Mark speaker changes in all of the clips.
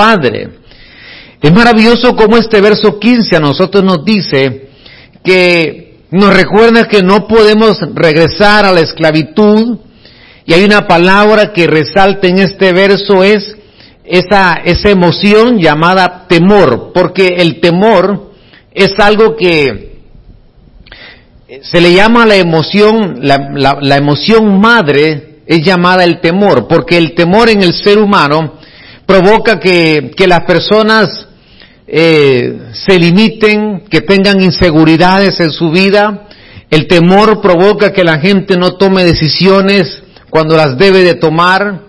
Speaker 1: Padre. Es maravilloso como este verso 15 a nosotros nos dice que nos recuerda que no podemos regresar a la esclavitud y hay una palabra que resalta en este verso es esa, esa emoción llamada temor, porque el temor es algo que se le llama la emoción, la, la emoción madre es llamada el temor, porque el temor en el ser humano provoca que, que las personas eh, se limiten, que tengan inseguridades en su vida. El temor provoca que la gente no tome decisiones cuando las debe de tomar.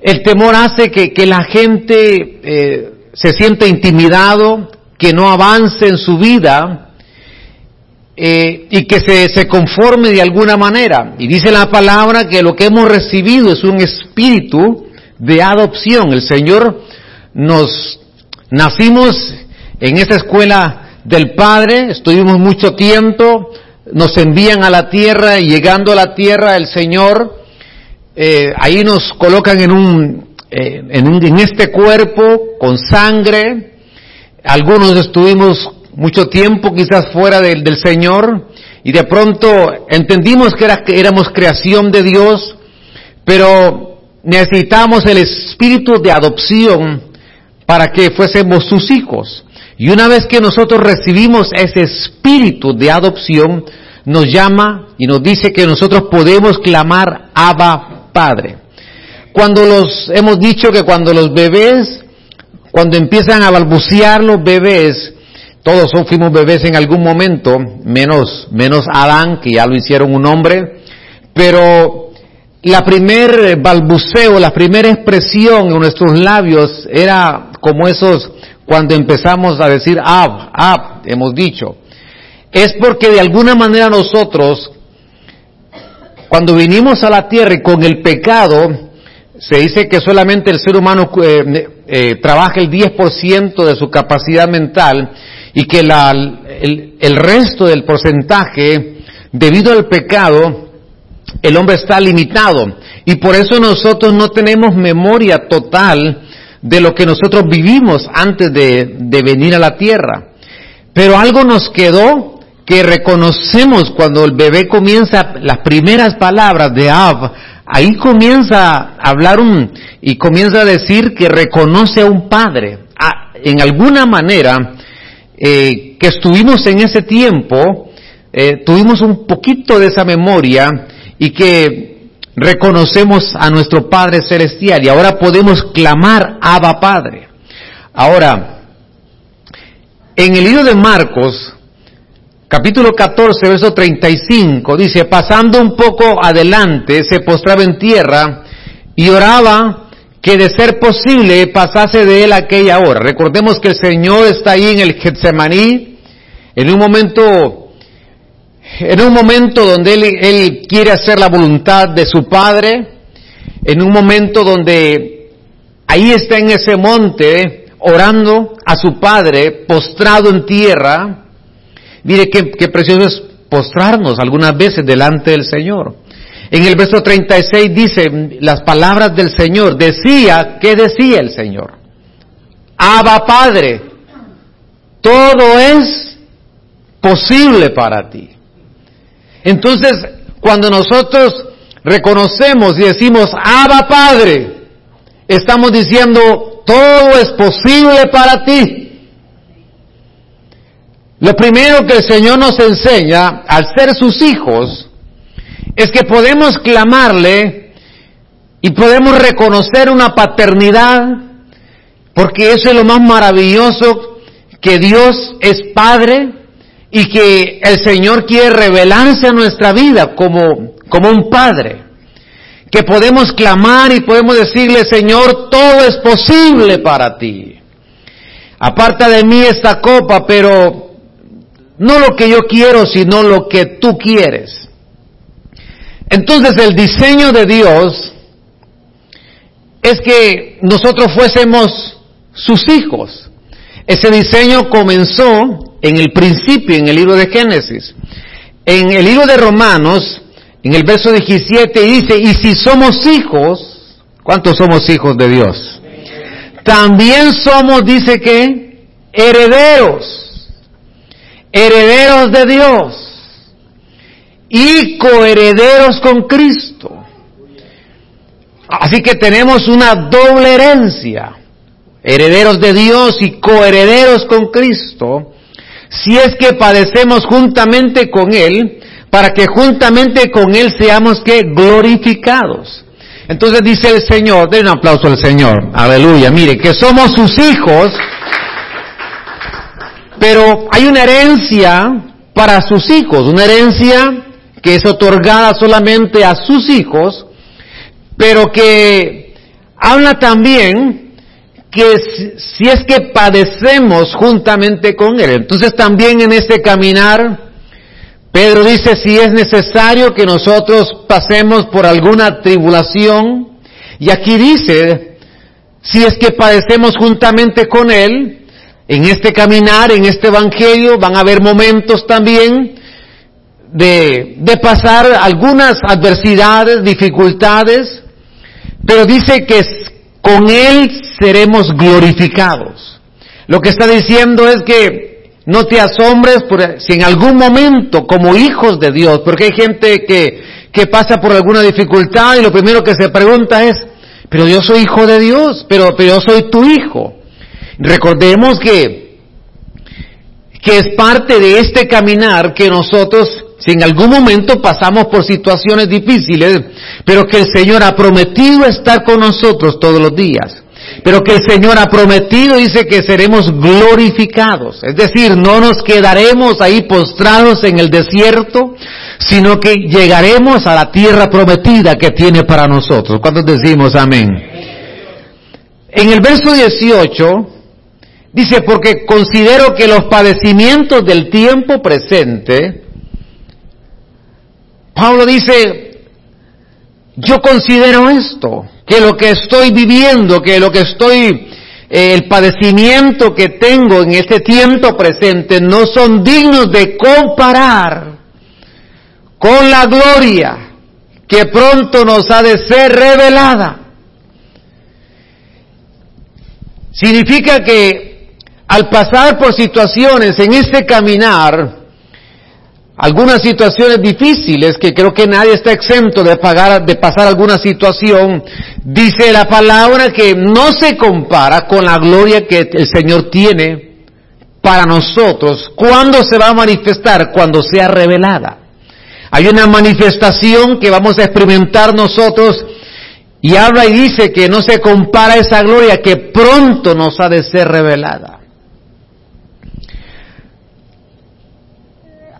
Speaker 1: El temor hace que, que la gente eh, se sienta intimidado, que no avance en su vida eh, y que se, se conforme de alguna manera. Y dice la palabra que lo que hemos recibido es un espíritu de adopción. El Señor nos nacimos en esa escuela del Padre, estuvimos mucho tiempo, nos envían a la tierra y llegando a la tierra el Señor, eh, ahí nos colocan en un, eh, en un, en este cuerpo con sangre, algunos estuvimos mucho tiempo quizás fuera del, del Señor y de pronto entendimos que, era, que éramos creación de Dios, pero necesitamos el espíritu de adopción para que fuésemos sus hijos. Y una vez que nosotros recibimos ese espíritu de adopción, nos llama y nos dice que nosotros podemos clamar Abba Padre. Cuando los, hemos dicho que cuando los bebés, cuando empiezan a balbucear los bebés, todos fuimos bebés en algún momento, menos, menos Adán, que ya lo hicieron un hombre, pero la primer balbuceo, la primera expresión en nuestros labios era como esos cuando empezamos a decir ab, ab, hemos dicho. Es porque de alguna manera nosotros, cuando vinimos a la tierra y con el pecado, se dice que solamente el ser humano eh, eh, trabaja el 10% de su capacidad mental y que la, el, el resto del porcentaje, debido al pecado, el hombre está limitado y por eso nosotros no tenemos memoria total de lo que nosotros vivimos antes de, venir a la tierra. Pero algo nos quedó que reconocemos cuando el bebé comienza las primeras palabras de Ab, ahí comienza a hablar un, y comienza a decir que reconoce a un padre. Ah, en alguna manera, eh, que estuvimos en ese tiempo, eh, tuvimos un poquito de esa memoria y que reconocemos a nuestro Padre Celestial y ahora podemos clamar Abba Padre. Ahora, en el libro de Marcos, capítulo 14, verso 35, dice, pasando un poco adelante, se postraba en tierra y oraba que de ser posible pasase de él aquella hora. Recordemos que el Señor está ahí en el Getsemaní, en un momento en un momento donde él, quiere hacer la voluntad de su Padre, en un momento donde ahí está en ese monte orando a su Padre, postrado en tierra. Mire qué, precioso es postrarnos algunas veces delante del Señor. En el verso 36 dice las palabras del Señor. Decía, ¿qué decía el Señor? Abba Padre, todo es posible para ti. Entonces, cuando nosotros reconocemos y decimos, Abba Padre, estamos diciendo, todo es posible para ti. Lo primero que el Señor nos enseña al ser sus hijos es que podemos clamarle y podemos reconocer una paternidad porque eso es lo más maravilloso que Dios es Padre y que el Señor quiere revelarse a nuestra vida como, como un Padre. Que podemos clamar y podemos decirle, Señor, todo es posible para ti. Aparta de mí esta copa, pero no lo que yo quiero, sino lo que tú quieres. Entonces el diseño de Dios es que nosotros fuésemos sus hijos. Ese diseño comenzó en el principio, en el libro de Génesis. En el libro de Romanos, en el verso 17 dice, y si somos hijos, ¿cuántos somos hijos de Dios? también somos, dice que, herederos, herederos de Dios y coherederos con Cristo. Así que tenemos una doble herencia, herederos de Dios y coherederos con Cristo, si es que padecemos juntamente con Él, para que juntamente con Él seamos que glorificados. Entonces dice el Señor, den un aplauso al Señor, aleluya, mire, que somos sus hijos, pero hay una herencia para sus hijos, una herencia que es otorgada solamente a sus hijos, pero que habla también que si es que padecemos juntamente con Él. Entonces también en este caminar, Pedro dice si es necesario que nosotros pasemos por alguna tribulación, y aquí dice, si es que padecemos juntamente con Él, en este caminar, en este Evangelio, van a haber momentos también de, de pasar algunas adversidades, dificultades, pero dice que con Él seremos glorificados. Lo que está diciendo es que no te asombres si en algún momento como hijos de Dios, porque hay gente que, que pasa por alguna dificultad y lo primero que se pregunta es, pero yo soy hijo de Dios, pero, pero yo soy tu hijo. Recordemos que, que es parte de este caminar que nosotros si en algún momento pasamos por situaciones difíciles, pero que el Señor ha prometido estar con nosotros todos los días. Pero que el Señor ha prometido, dice que seremos glorificados. Es decir, no nos quedaremos ahí postrados en el desierto, sino que llegaremos a la tierra prometida que tiene para nosotros. ¿Cuántos decimos amén? En el verso 18 dice, porque considero que los padecimientos del tiempo presente Pablo dice, yo considero esto, que lo que estoy viviendo, que lo que estoy, eh, el padecimiento que tengo en este tiempo presente no son dignos de comparar con la gloria que pronto nos ha de ser revelada. Significa que al pasar por situaciones en este caminar, algunas situaciones difíciles que creo que nadie está exento de, pagar, de pasar alguna situación, dice la palabra que no se compara con la gloria que el Señor tiene para nosotros. ¿Cuándo se va a manifestar? Cuando sea revelada. Hay una manifestación que vamos a experimentar nosotros y habla y dice que no se compara esa gloria que pronto nos ha de ser revelada.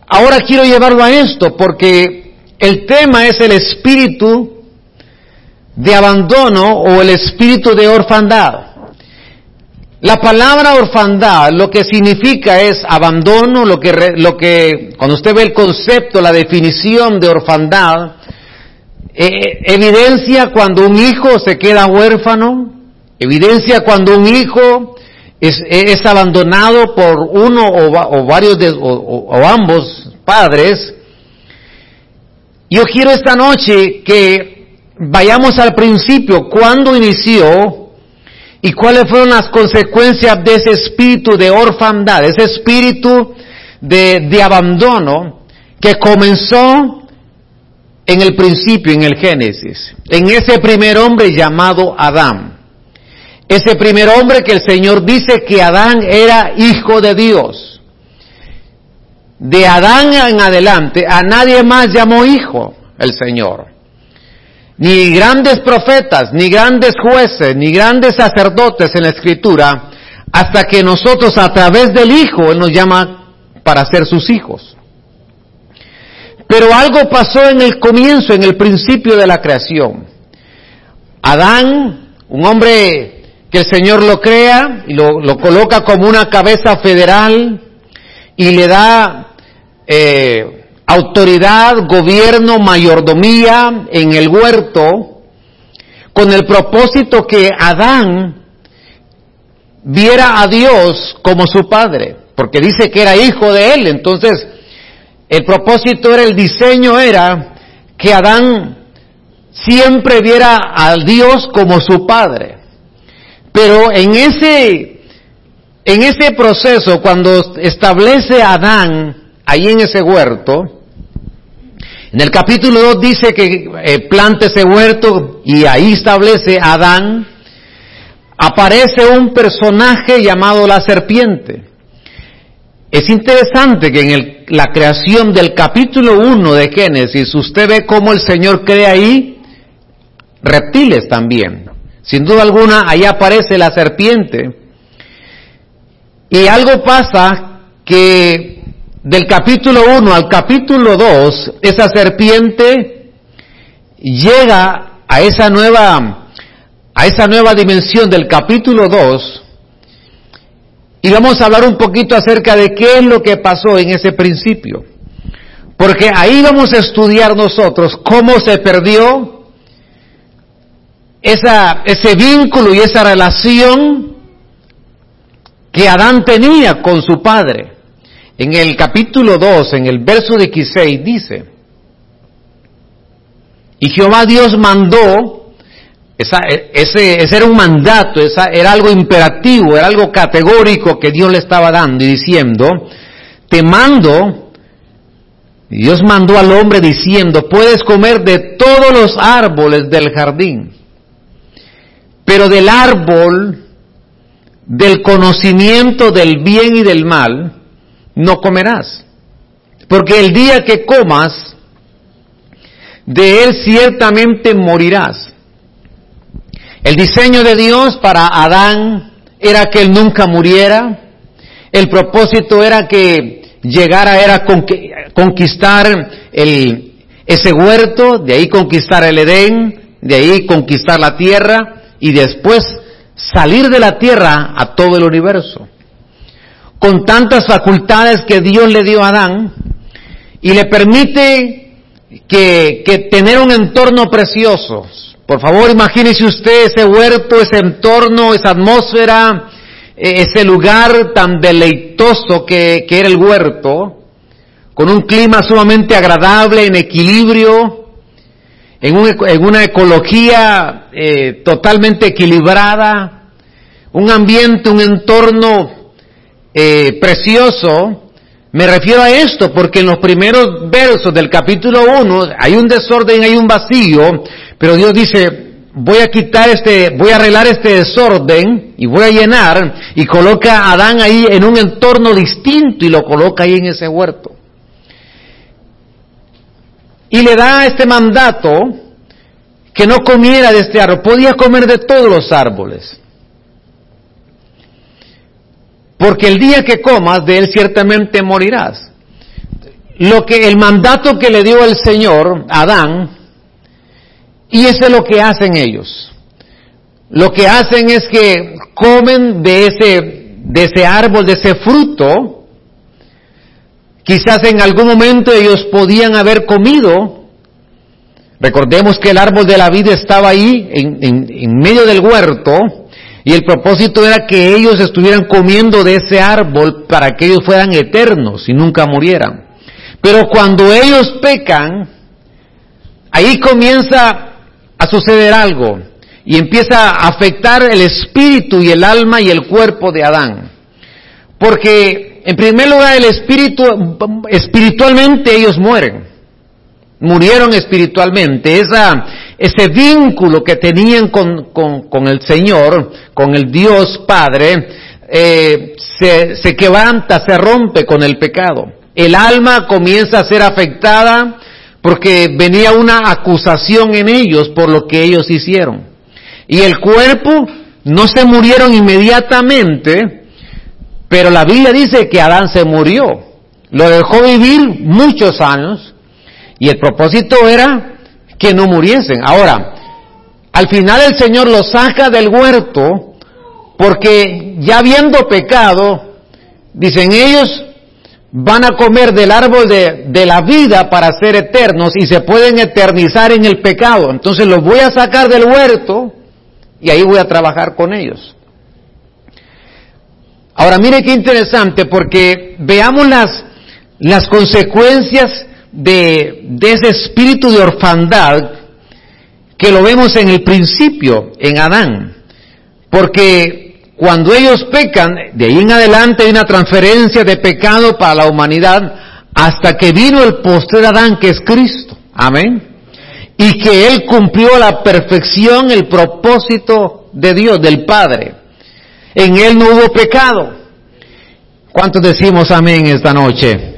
Speaker 1: Ahora quiero llevarlo a esto porque el tema es el espíritu de abandono o el espíritu de orfandad. La palabra orfandad lo que significa es abandono, lo que, lo que cuando usted ve el concepto, la definición de orfandad, eh, evidencia cuando un hijo se queda huérfano, evidencia cuando un hijo es, abandonado por uno o, varios de, o, ambos padres. Yo quiero esta noche que vayamos al principio, cuando inició y cuáles fueron las consecuencias de ese espíritu de orfandad, ese espíritu de, de abandono que comenzó en el principio, en el Génesis, en ese primer hombre llamado Adán. Ese primer hombre que el Señor dice que Adán era hijo de Dios. De Adán en adelante a nadie más llamó hijo el Señor. Ni grandes profetas, ni grandes jueces, ni grandes sacerdotes en la escritura, hasta que nosotros a través del Hijo Él nos llama para ser sus hijos. Pero algo pasó en el comienzo, en el principio de la creación. Adán, un hombre que el Señor lo crea y lo, coloca como una cabeza federal y le da eh, autoridad, gobierno, mayordomía en el huerto, con el propósito que Adán viera a Dios como su padre, porque dice que era hijo de él, entonces el propósito era, el diseño era que Adán siempre viera a Dios como su padre. Pero en ese, en ese proceso, cuando establece a Adán ahí en ese huerto, en el capítulo 2 dice que eh, plante ese huerto y ahí establece Adán, aparece un personaje llamado la serpiente. Es interesante que en la creación del capítulo 1 de Génesis usted ve cómo el Señor crea ahí reptiles también. Sin duda alguna, ahí aparece la serpiente. Y algo pasa que del capítulo 1 al capítulo 2, esa serpiente llega a esa nueva, a esa nueva dimensión del capítulo 2 y vamos a hablar un poquito acerca de qué es lo que pasó en ese principio. Porque ahí vamos a estudiar nosotros cómo se perdió esa, ese vínculo y esa relación que Adán tenía con su padre. En el capítulo 2, en el verso 16, dice, y Jehová Dios mandó esa, ese, ese, era un mandato, esa, era algo imperativo, era algo categórico que Dios le estaba dando y diciendo, te mando, Dios mandó al hombre diciendo, puedes comer de todos los árboles del jardín, pero del árbol del conocimiento del bien y del mal no comerás, porque el día que comas, de él ciertamente morirás. El diseño de Dios para Adán era que él nunca muriera. El propósito era que llegara era conquistar ese huerto, de ahí conquistar el Edén, de ahí conquistar la tierra y después salir de la tierra a todo el universo. Con tantas facultades que Dios le dio a Adán y le permite que, que tener un entorno precioso, por favor, imagínese usted ese huerto, ese entorno, esa atmósfera, e-, ese lugar tan deleitoso que, era el huerto, con un clima sumamente agradable, en equilibrio, en, una ecología eh, totalmente equilibrada, un ambiente, un entorno eh, precioso. Me refiero a esto porque en los primeros versos del capítulo 1 hay un desorden, hay un vacío, pero Dios dice, voy a quitar este, voy a arreglar este desorden y voy a llenar y coloca a Adán ahí en un entorno distinto y lo coloca ahí en ese huerto. Y le da este mandato que no comiera de este árbol, podía comer de todos los árboles. Porque el día que comas de él ciertamente morirás. Lo que el mandato que le dio el Señor Adán y eso es lo que hacen ellos. Lo que hacen es que comen de ese, de ese árbol, de ese fruto. Quizás en algún momento ellos podían haber comido. Recordemos que el árbol de la vida estaba ahí en, en medio del huerto y el propósito era que ellos estuvieran comiendo de ese árbol para que ellos fueran eternos y nunca murieran. Pero cuando ellos pecan, ahí comienza a suceder algo y empieza a afectar el espíritu y el alma y el cuerpo de Adán. Porque en primer lugar el espíritu, espiritualmente ellos mueren. Murieron espiritualmente. Esa, ese vínculo que tenían con, con, el Señor, con el Dios Padre, eh, se, se quebranta, se rompe con el pecado. El alma comienza a ser afectada porque venía una acusación en ellos por lo que ellos hicieron. Y el cuerpo no se murieron inmediatamente, pero la Biblia dice que Adán se murió. Lo dejó vivir muchos años y el propósito era que no muriesen. Ahora, al final el Señor los saca del huerto porque ya habiendo pecado, dicen ellos, van a comer del árbol de, la vida para ser eternos y se pueden eternizar en el pecado. Entonces los voy a sacar del huerto y ahí voy a trabajar con ellos. Ahora mire qué interesante porque veamos las, las consecuencias de, de ese espíritu de orfandad que lo vemos en el principio, en Adán. Porque cuando ellos pecan, de ahí en adelante hay una transferencia de pecado para la humanidad hasta que vino el postrer Adán, que es Cristo. Amén. Y que Él cumplió la perfección el propósito de Dios, del Padre. En Él no hubo pecado. ¿Cuántos decimos amén esta noche?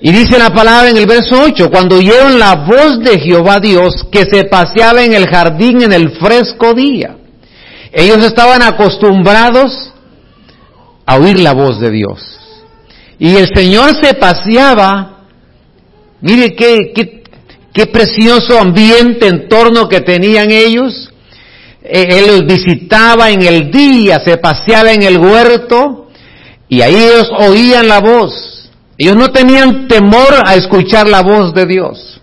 Speaker 1: Y dice la palabra en el verso 8, cuando oyeron la voz de Jehová Dios que se paseaba en el jardín en el fresco día. Ellos estaban acostumbrados a oír la voz de Dios. Y el Señor se paseaba, mire qué, qué, qué precioso ambiente, entorno que tenían ellos. Eh, él los visitaba en el día, se paseaba en el huerto y ahí ellos oían la voz. Ellos no tenían temor a escuchar la voz de Dios,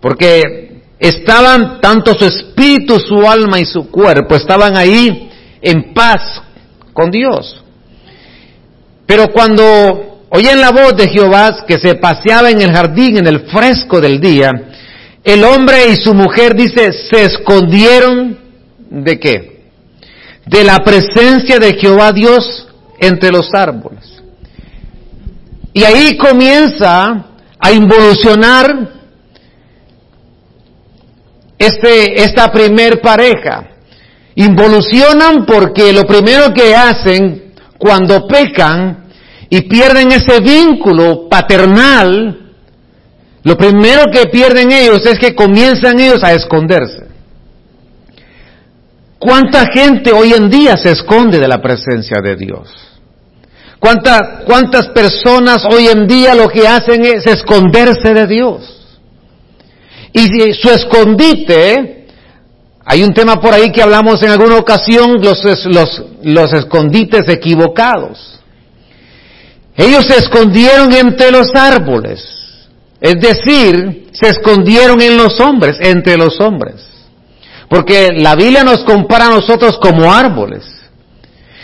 Speaker 1: porque estaban, tanto su espíritu, su alma y su cuerpo, estaban ahí en paz con Dios. Pero cuando oían la voz de Jehová que se paseaba en el jardín en el fresco del día, el hombre y su mujer, dice, se escondieron de qué? De la presencia de Jehová Dios entre los árboles. Y ahí comienza a involucionar este, esta primer pareja. Involucionan porque lo primero que hacen cuando pecan y pierden ese vínculo paternal, lo primero que pierden ellos es que comienzan ellos a esconderse. ¿Cuánta gente hoy en día se esconde de la presencia de Dios? ¿Cuántas personas hoy en día lo que hacen es esconderse de Dios? Y su escondite, hay un tema por ahí que hablamos en alguna ocasión, los, los, los escondites equivocados. Ellos se escondieron entre los árboles, es decir, se escondieron en los hombres, entre los hombres. Porque la Biblia nos compara a nosotros como árboles.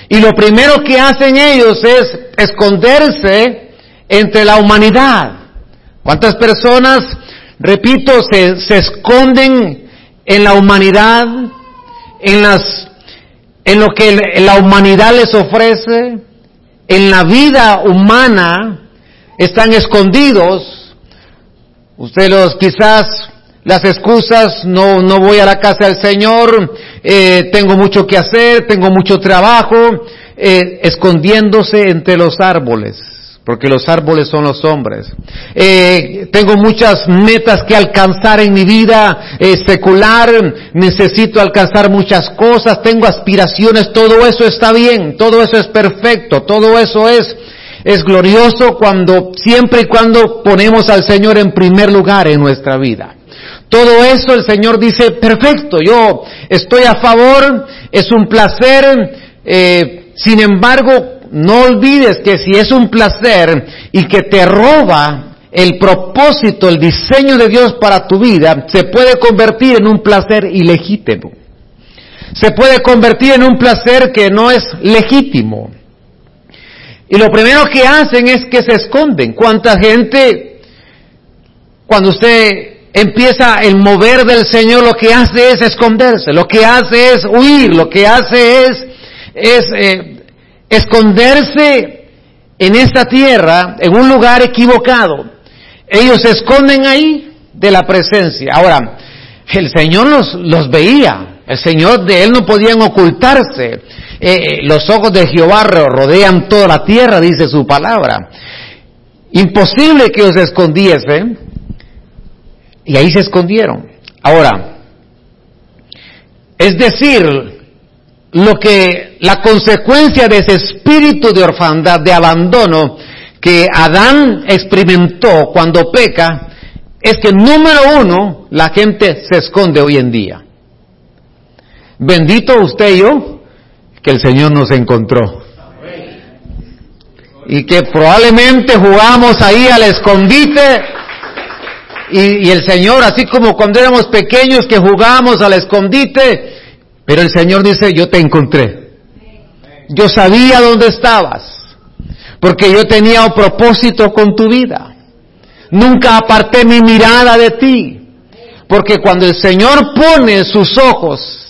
Speaker 1: Y lo primero que hacen ellos es esconderse entre la humanidad. ¿Cuántas personas, repito, se, se esconden en la humanidad, en las, en lo que la humanidad les ofrece, en la vida humana, están escondidos. Ustedes quizás las excusas, no, no voy a la casa del Señor, eh, tengo mucho que hacer, tengo mucho trabajo, eh, escondiéndose entre los árboles, porque los árboles son los hombres. Eh, tengo muchas metas que alcanzar en mi vida secular, necesito alcanzar muchas cosas, tengo aspiraciones, todo eso está bien, todo eso es perfecto, todo eso es es glorioso cuando, siempre y cuando ponemos al Señor en primer lugar en nuestra vida. Todo eso el Señor dice, perfecto, yo estoy a favor, es un placer, eh, sin embargo, no olvides que si es un placer y que te roba el propósito, el diseño de Dios para tu vida, se puede convertir en un placer ilegítimo. Se puede convertir en un placer que no es legítimo. Y lo primero que hacen es que se esconden. ¿Cuánta gente, cuando usted empieza el mover del Señor, lo que hace es esconderse, lo que hace es huir, lo que hace es, es eh, esconderse en esta tierra, en un lugar equivocado. Ellos se esconden ahí de la presencia. Ahora, el Señor los, los veía, el Señor de Él no podían ocultarse. Eh, eh, los ojos de Jehová rodean toda la tierra, dice su palabra. Imposible que se escondiesen y ahí se escondieron. Ahora, es decir, lo que la consecuencia de ese espíritu de orfandad, de abandono que Adán experimentó cuando peca, es que número uno, la gente se esconde hoy en día. Bendito usted y yo, que el Señor nos encontró. Y que probablemente jugamos ahí al escondite y, el Señor, así como cuando éramos pequeños que jugábamos al escondite, pero el Señor dice, yo te encontré. Yo sabía dónde estabas, porque yo tenía un propósito con tu vida. Nunca aparté mi mirada de ti, porque cuando el Señor pone sus ojos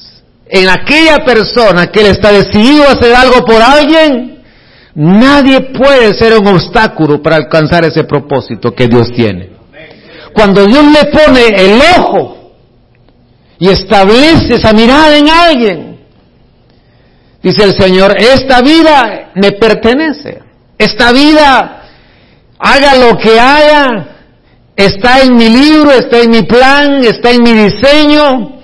Speaker 1: en aquella persona que él está decidido a hacer algo por alguien, nadie puede ser un obstáculo para alcanzar ese propósito que Dios tiene. Cuando Dios le pone el ojo y establece esa mirada en alguien, dice el Señor, esta vida me pertenece. Esta vida, haga lo que haga, está en mi libro, está en mi plan, está en mi diseño,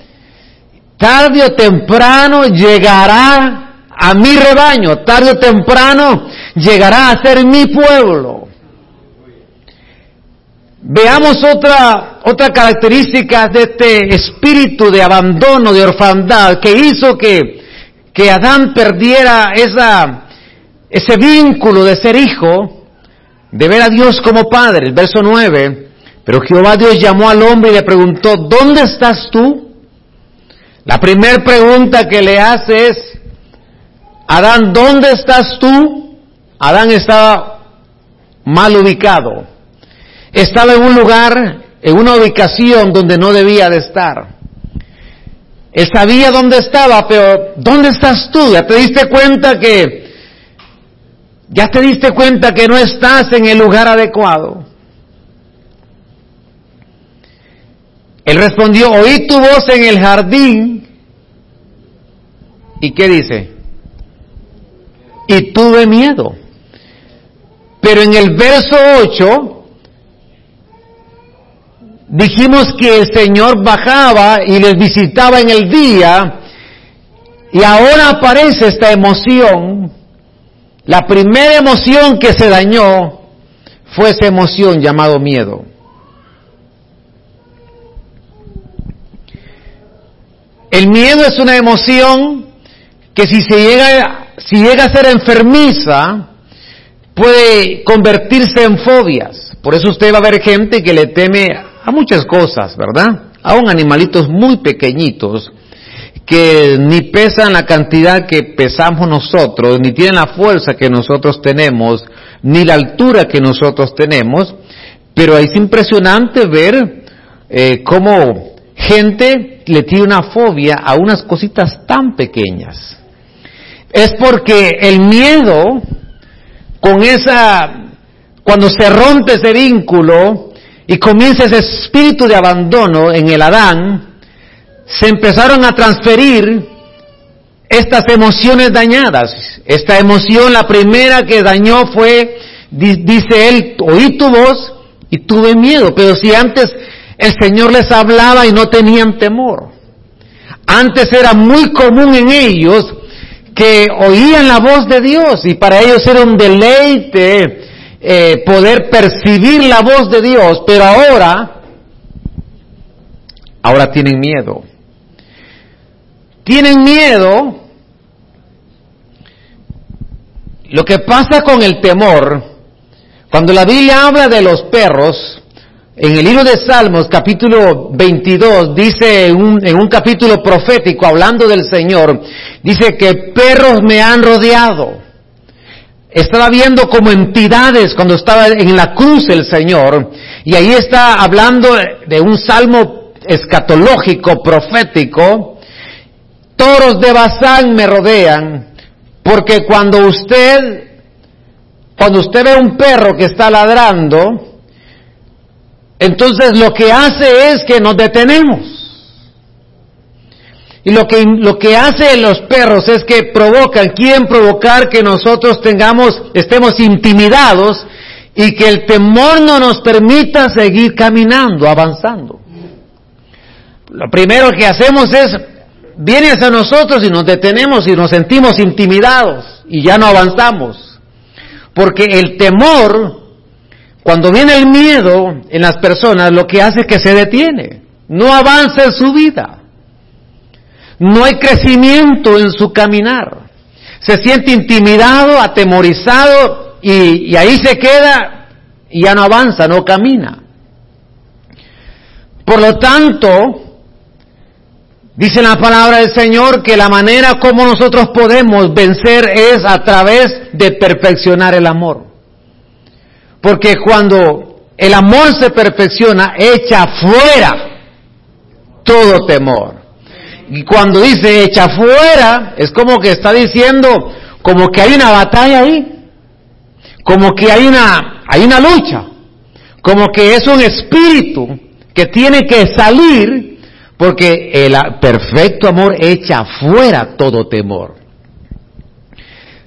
Speaker 1: tarde o temprano llegará a mi rebaño, tarde o temprano llegará a ser mi pueblo. Veamos otra, otra característica de este espíritu de abandono, de orfandad, que hizo que, que Adán perdiera esa, ese vínculo de ser hijo, de ver a Dios como padre. El verso 9, pero Jehová Dios llamó al hombre y le preguntó, ¿dónde estás tú? La primera pregunta que le hace es, Adán, ¿dónde estás tú? Adán estaba mal ubicado. Estaba en un lugar, en una ubicación donde no debía de estar. Él sabía dónde estaba, pero ¿dónde estás tú? Ya te diste cuenta que, ya te diste cuenta que no estás en el lugar adecuado. Él respondió, oí tu voz en el jardín. ¿Y qué dice? Y tuve miedo. Pero en el verso 8 dijimos que el Señor bajaba y les visitaba en el día y ahora aparece esta emoción. La primera emoción que se dañó fue esa emoción llamado miedo. El miedo es una emoción que si se llega, si llega a ser enfermiza, puede convertirse en fobias. Por eso usted va a ver gente que le teme a muchas cosas, ¿verdad? Aún animalitos muy pequeñitos que ni pesan la cantidad que pesamos nosotros, ni tienen la fuerza que nosotros tenemos, ni la altura que nosotros tenemos, pero es impresionante ver eh, cómo gente le tiene una fobia a unas cositas tan pequeñas. Es porque el miedo, con esa, cuando se rompe ese vínculo y comienza ese espíritu de abandono en el Adán, se empezaron a transferir estas emociones dañadas. Esta emoción, la primera que dañó fue, dice él, oí tu voz y tuve miedo, pero si antes el Señor les hablaba y no tenían temor. Antes era muy común en ellos que oían la voz de Dios y para ellos era un deleite eh, poder percibir la voz de Dios, pero ahora, ahora tienen miedo. Tienen miedo. Lo que pasa con el temor, cuando la Biblia habla de los perros, en el libro de Salmos, capítulo 22, dice en un capítulo profético, hablando del Señor, dice que perros me han rodeado. Estaba viendo como entidades cuando estaba en la cruz el Señor, y ahí está hablando de un salmo escatológico, profético. Toros de Bazán me rodean, porque cuando usted, cuando usted ve un perro que está ladrando, entonces lo que hace es que nos detenemos. Y lo que, lo que hacen los perros es que provocan, quieren provocar que nosotros tengamos, estemos intimidados y que el temor no nos permita seguir caminando, avanzando. Lo primero que hacemos es, viene hacia nosotros y nos detenemos y nos sentimos intimidados y ya no avanzamos. Porque el temor cuando viene el miedo en las personas, lo que hace es que se detiene, no avanza en su vida, no hay crecimiento en su caminar, se siente intimidado, atemorizado y, ahí se queda y ya no avanza, no camina. Por lo tanto, dice la palabra del Señor que la manera como nosotros podemos vencer es a través de perfeccionar el amor. Porque cuando el amor se perfecciona, echa fuera todo temor. Y cuando dice echa fuera, es como que está diciendo, como que hay una batalla ahí, como que hay una, hay una lucha, como que es un espíritu que tiene que salir, porque el perfecto amor echa fuera todo temor.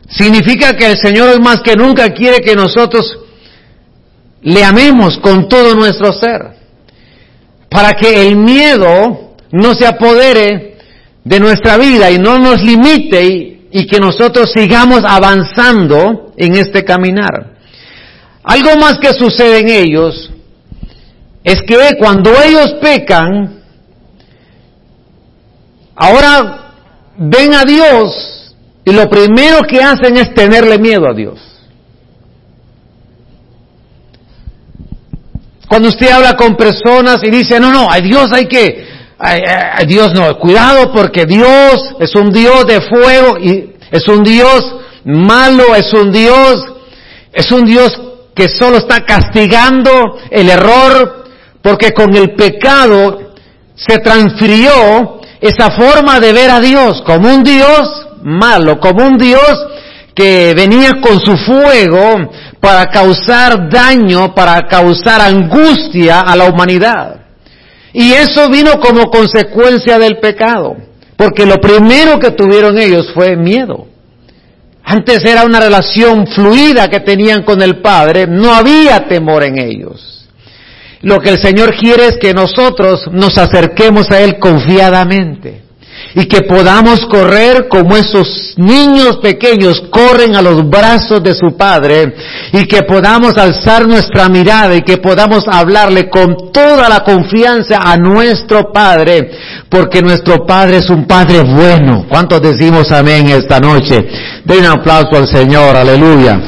Speaker 1: Significa que el Señor es más que nunca quiere que nosotros le amemos con todo nuestro ser, para que el miedo no se apodere de nuestra vida y no nos limite y, que nosotros sigamos avanzando en este caminar. Algo más que sucede en ellos es que cuando ellos pecan, ahora ven a Dios y lo primero que hacen es tenerle miedo a Dios. Cuando usted habla con personas y dice, no, no, a Dios hay que, Dios no, cuidado porque Dios es un Dios de fuego y es un Dios malo, es un Dios, es un Dios que solo está castigando el error porque con el pecado se transfirió esa forma de ver a Dios como un Dios malo, como un Dios que venía con su fuego para causar daño, para causar angustia a la humanidad. Y eso vino como consecuencia del pecado, porque lo primero que tuvieron ellos fue miedo. Antes era una relación fluida que tenían con el Padre, no había temor en ellos. Lo que el Señor quiere es que nosotros nos acerquemos a Él confiadamente y que podamos correr como esos niños pequeños corren a los brazos de su Padre y que podamos alzar nuestra mirada y que podamos hablarle con toda la confianza a nuestro Padre, porque nuestro Padre es un Padre bueno. ¿Cuántos decimos amén esta noche? Den un aplauso al Señor, aleluya.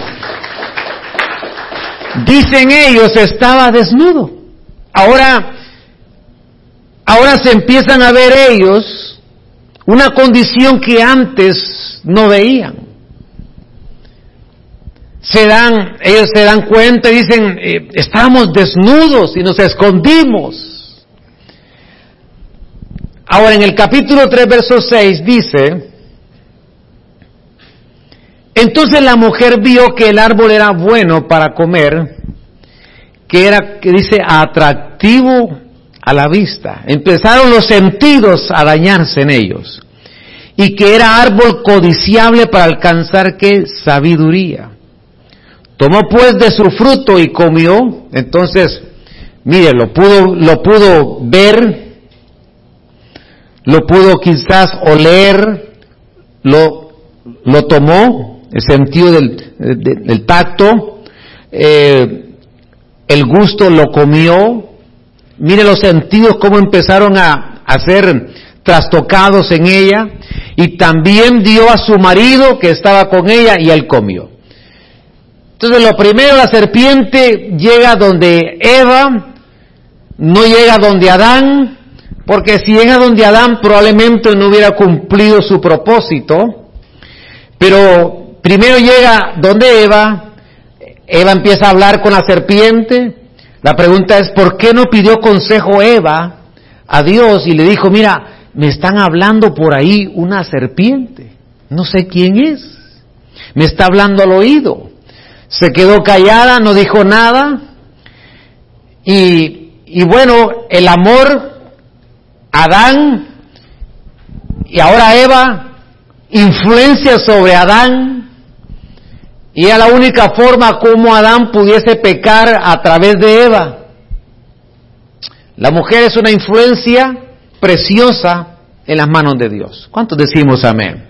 Speaker 1: Dicen ellos, estaba desnudo. Ahora, ahora se empiezan a ver ellos una condición que antes no veían. Se dan, ellos se dan cuenta y dicen, eh, estamos desnudos y nos escondimos. Ahora en el capítulo 3, verso 6 dice, entonces la mujer vio que el árbol era bueno para comer, que era, que dice, atractivo a la vista. Empezaron los sentidos a dañarse en ellos. Y que era árbol codiciable para alcanzar qué sabiduría. Tomó pues de su fruto y comió. Entonces, mire, lo pudo, lo pudo ver, lo pudo quizás oler, lo, lo tomó, el sentido del, del, tacto, eh, el gusto lo comió, Mire los sentidos cómo empezaron a, a ser trastocados en ella. Y también dio a su marido que estaba con ella y él comió. Entonces lo primero, la serpiente llega donde Eva, no llega donde Adán, porque si llega donde Adán probablemente no hubiera cumplido su propósito. Pero primero llega donde Eva, Eva empieza a hablar con la serpiente, la pregunta es, ¿por qué no pidió consejo Eva a Dios y le dijo, mira, me están hablando por ahí una serpiente, no sé quién es, me está hablando al oído. Se quedó callada, no dijo nada. Y, y bueno, el amor, Adán y ahora Eva, influencia sobre Adán, y era la única forma como Adán pudiese pecar a través de Eva. La mujer es una influencia preciosa en las manos de Dios. ¿Cuántos decimos amén?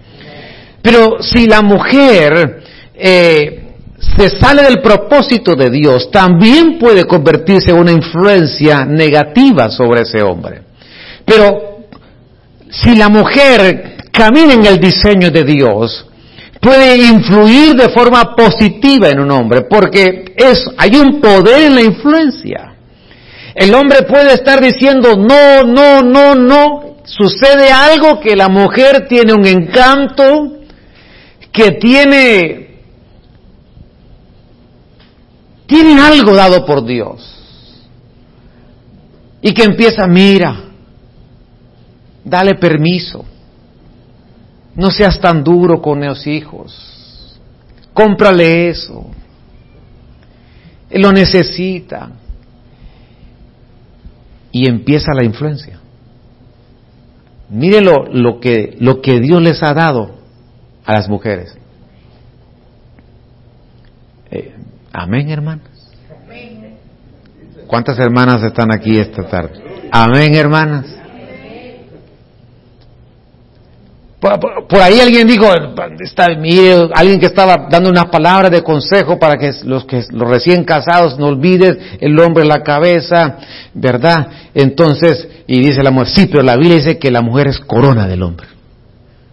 Speaker 1: Pero si la mujer eh, se sale del propósito de Dios, también puede convertirse en una influencia negativa sobre ese hombre. Pero si la mujer camina en el diseño de Dios, puede influir de forma positiva en un hombre, porque es, hay un poder en la influencia. El hombre puede estar diciendo no, no, no, no, sucede algo que la mujer tiene un encanto, que tiene, tiene algo dado por Dios. Y que empieza, mira, dale permiso. No seas tan duro con los hijos. Cómprale eso. Él lo necesita. Y empieza la influencia. Mire lo, que, lo que Dios les ha dado a las mujeres. Eh, amén, hermanas. ¿Cuántas hermanas están aquí esta tarde? Amén, hermanas. Por, ahí alguien dijo, está, alguien que estaba dando una palabra de consejo para que los que los recién casados no olviden el hombre en la cabeza, ¿verdad? Entonces, y dice la mujer, sí, pero la Biblia dice que la mujer es corona del hombre.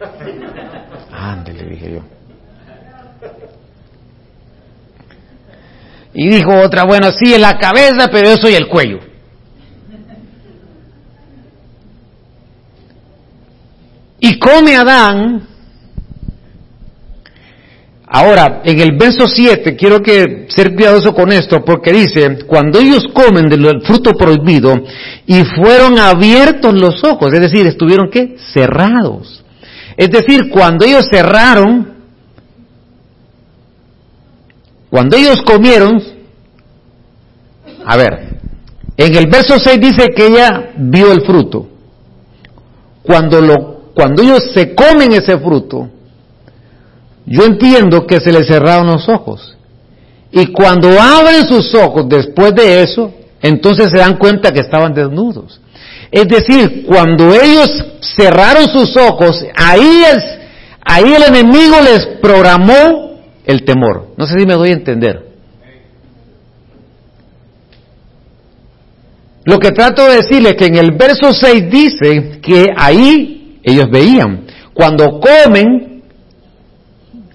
Speaker 1: Ándale, dije yo. Y dijo otra, bueno, sí, en la cabeza, pero yo soy el cuello. Y come Adán. Ahora, en el verso 7, quiero que ser cuidadoso con esto, porque dice, cuando ellos comen del fruto prohibido y fueron abiertos los ojos, es decir, estuvieron qué? Cerrados. Es decir, cuando ellos cerraron, cuando ellos comieron, a ver, en el verso 6 dice que ella vio el fruto. Cuando lo cuando ellos se comen ese fruto, yo entiendo que se les cerraron los ojos. Y cuando abren sus ojos después de eso, entonces se dan cuenta que estaban desnudos. Es decir, cuando ellos cerraron sus ojos, ahí es, ahí el enemigo les programó el temor. No sé si me doy a entender. Lo que trato de decirles es que en el verso 6 dice que ahí ellos veían. Cuando comen,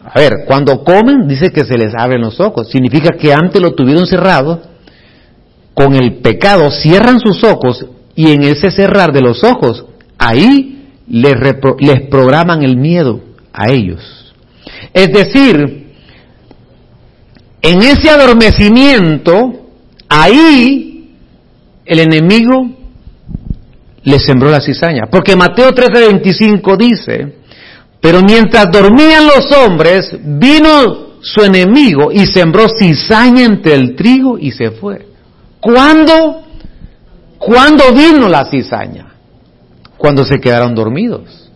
Speaker 1: a ver, cuando comen dice que se les abren los ojos. Significa que antes lo tuvieron cerrado, con el pecado cierran sus ojos y en ese cerrar de los ojos, ahí les, les programan el miedo a ellos. Es decir, en ese adormecimiento, ahí el enemigo le sembró la cizaña. Porque Mateo 13:25 dice, pero mientras dormían los hombres, vino su enemigo y sembró cizaña entre el trigo y se fue. ¿Cuándo? ¿Cuándo vino la cizaña? Cuando se quedaron dormidos.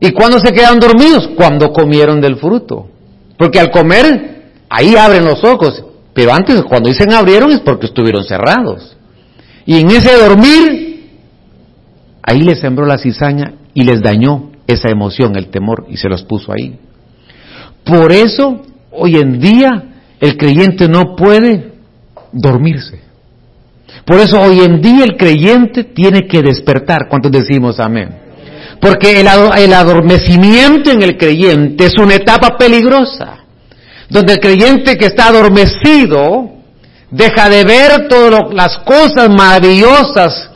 Speaker 1: ¿Y cuándo se quedaron dormidos? Cuando comieron del fruto. Porque al comer, ahí abren los ojos. Pero antes, cuando dicen abrieron, es porque estuvieron cerrados. Y en ese dormir, Ahí les sembró la cizaña y les dañó esa emoción, el temor, y se los puso ahí. Por eso, hoy en día, el creyente no puede dormirse. Por eso hoy en día el creyente tiene que despertar. ¿Cuántos decimos amén? Porque el, adormecimiento en el creyente es una etapa peligrosa, donde el creyente que está adormecido deja de ver todas las cosas maravillosas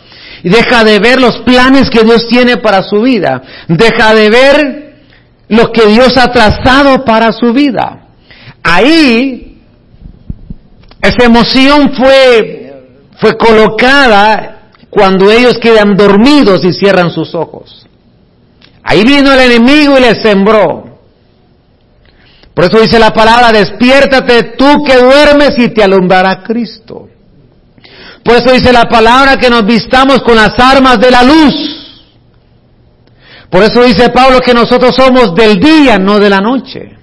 Speaker 1: deja de ver los planes que Dios tiene para su vida. Deja de ver lo que Dios ha trazado para su vida. Ahí, esa emoción fue, fue colocada cuando ellos quedan dormidos y cierran sus ojos. Ahí vino el enemigo y les sembró. Por eso dice la palabra, despiértate tú que duermes y te alumbrará Cristo. Por eso dice la palabra que nos vistamos con las armas de la luz. Por eso dice Pablo que nosotros somos del día, no de la noche.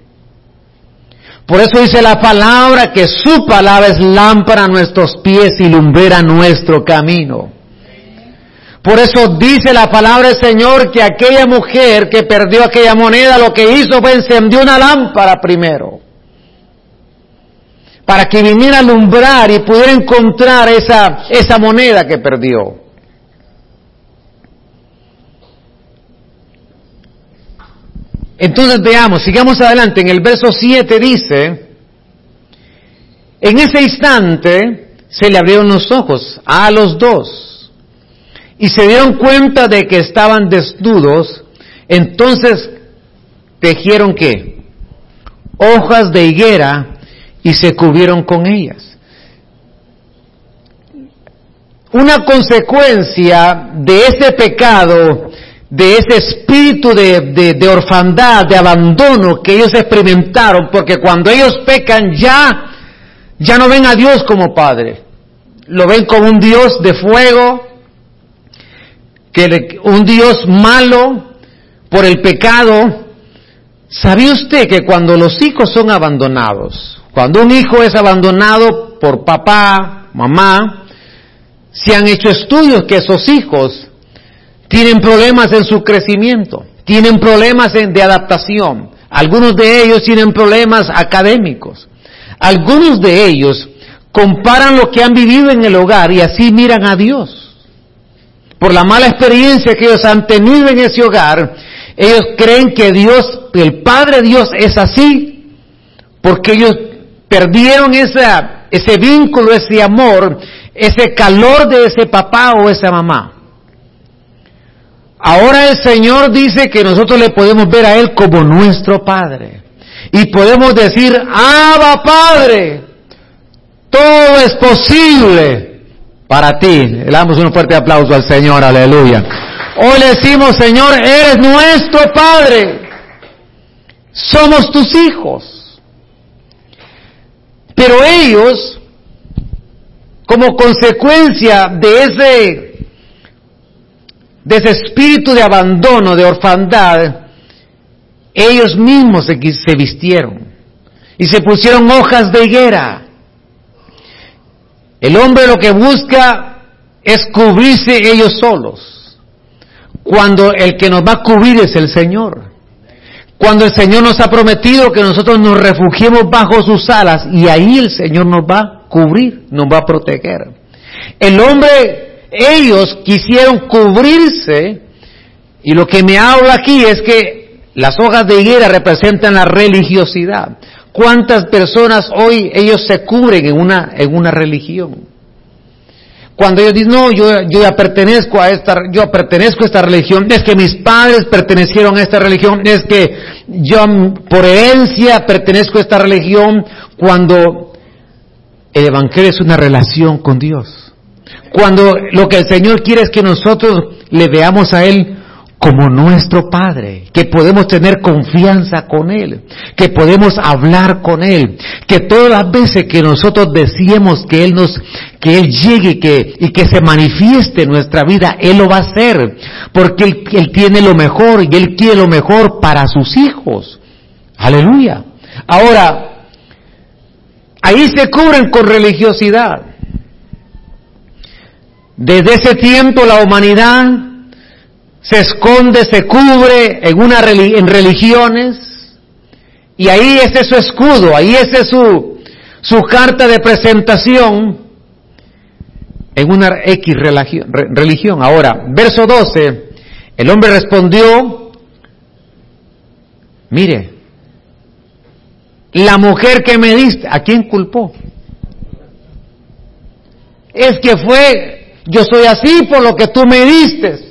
Speaker 1: Por eso dice la palabra que su palabra es lámpara a nuestros pies y lumbrera nuestro camino. Por eso dice la palabra del Señor que aquella mujer que perdió aquella moneda lo que hizo fue encendió una lámpara primero para que viniera a alumbrar y pudiera encontrar esa, esa moneda que perdió. Entonces veamos, sigamos adelante. En el verso 7 dice, en ese instante se le abrieron los ojos a los dos y se dieron cuenta de que estaban desnudos. Entonces tejieron qué? Hojas de higuera y se cubrieron con ellas. una consecuencia de ese pecado, de ese espíritu de, orfandad, de abandono que ellos experimentaron, porque cuando ellos pecan ya, ya no ven a Dios como Padre, lo ven como un Dios de fuego, que un Dios malo por el pecado. ¿Sabía usted que cuando los hijos son abandonados, cuando un hijo es abandonado por papá, mamá, se han hecho estudios que esos hijos tienen problemas en su crecimiento, tienen problemas de adaptación, algunos de ellos tienen problemas académicos, algunos de ellos comparan lo que han vivido en el hogar y así miran a Dios. Por la mala experiencia que ellos han tenido en ese hogar, ellos creen que Dios, el Padre Dios es así, porque ellos perdieron esa, ese vínculo, ese amor, ese calor de ese papá o esa mamá. Ahora el Señor dice que nosotros le podemos ver a Él como nuestro Padre. Y podemos decir, Abba Padre, todo es posible para ti. Le damos un fuerte aplauso al Señor, aleluya. Hoy le decimos, Señor, eres nuestro Padre. Somos tus hijos. Pero ellos, como consecuencia de ese de ese espíritu de abandono, de orfandad, ellos mismos se, se vistieron y se pusieron hojas de higuera. El hombre lo que busca es cubrirse ellos solos, cuando el que nos va a cubrir es el Señor. Cuando el Señor nos ha prometido que nosotros nos refugiemos bajo sus alas y ahí el Señor nos va a cubrir, nos va a proteger. El hombre ellos quisieron cubrirse y lo que me habla aquí es que las hojas de higuera representan la religiosidad. ¿Cuántas personas hoy ellos se cubren en una, en una religión? Cuando ellos dicen, no, yo, yo pertenezco a esta, yo pertenezco a esta religión, es que mis padres pertenecieron a esta religión, es que yo por herencia pertenezco a esta religión, cuando el Evangelio es una relación con Dios. Cuando lo que el Señor quiere es que nosotros le veamos a Él como nuestro Padre, que podemos tener confianza con Él, que podemos hablar con Él, que todas las veces que nosotros decimos que Él nos, que Él llegue que, y que se manifieste en nuestra vida, Él lo va a hacer, porque él, él tiene lo mejor y Él quiere lo mejor para sus hijos. Aleluya. Ahora, ahí se cubren con religiosidad. Desde ese tiempo la humanidad se esconde, se cubre en, una, en religiones y ahí ese es su escudo, ahí ese es su, su carta de presentación en una X religión. Ahora, verso 12, el hombre respondió, mire, la mujer que me diste, ¿a quién culpó? Es que fue yo soy así por lo que tú me diste.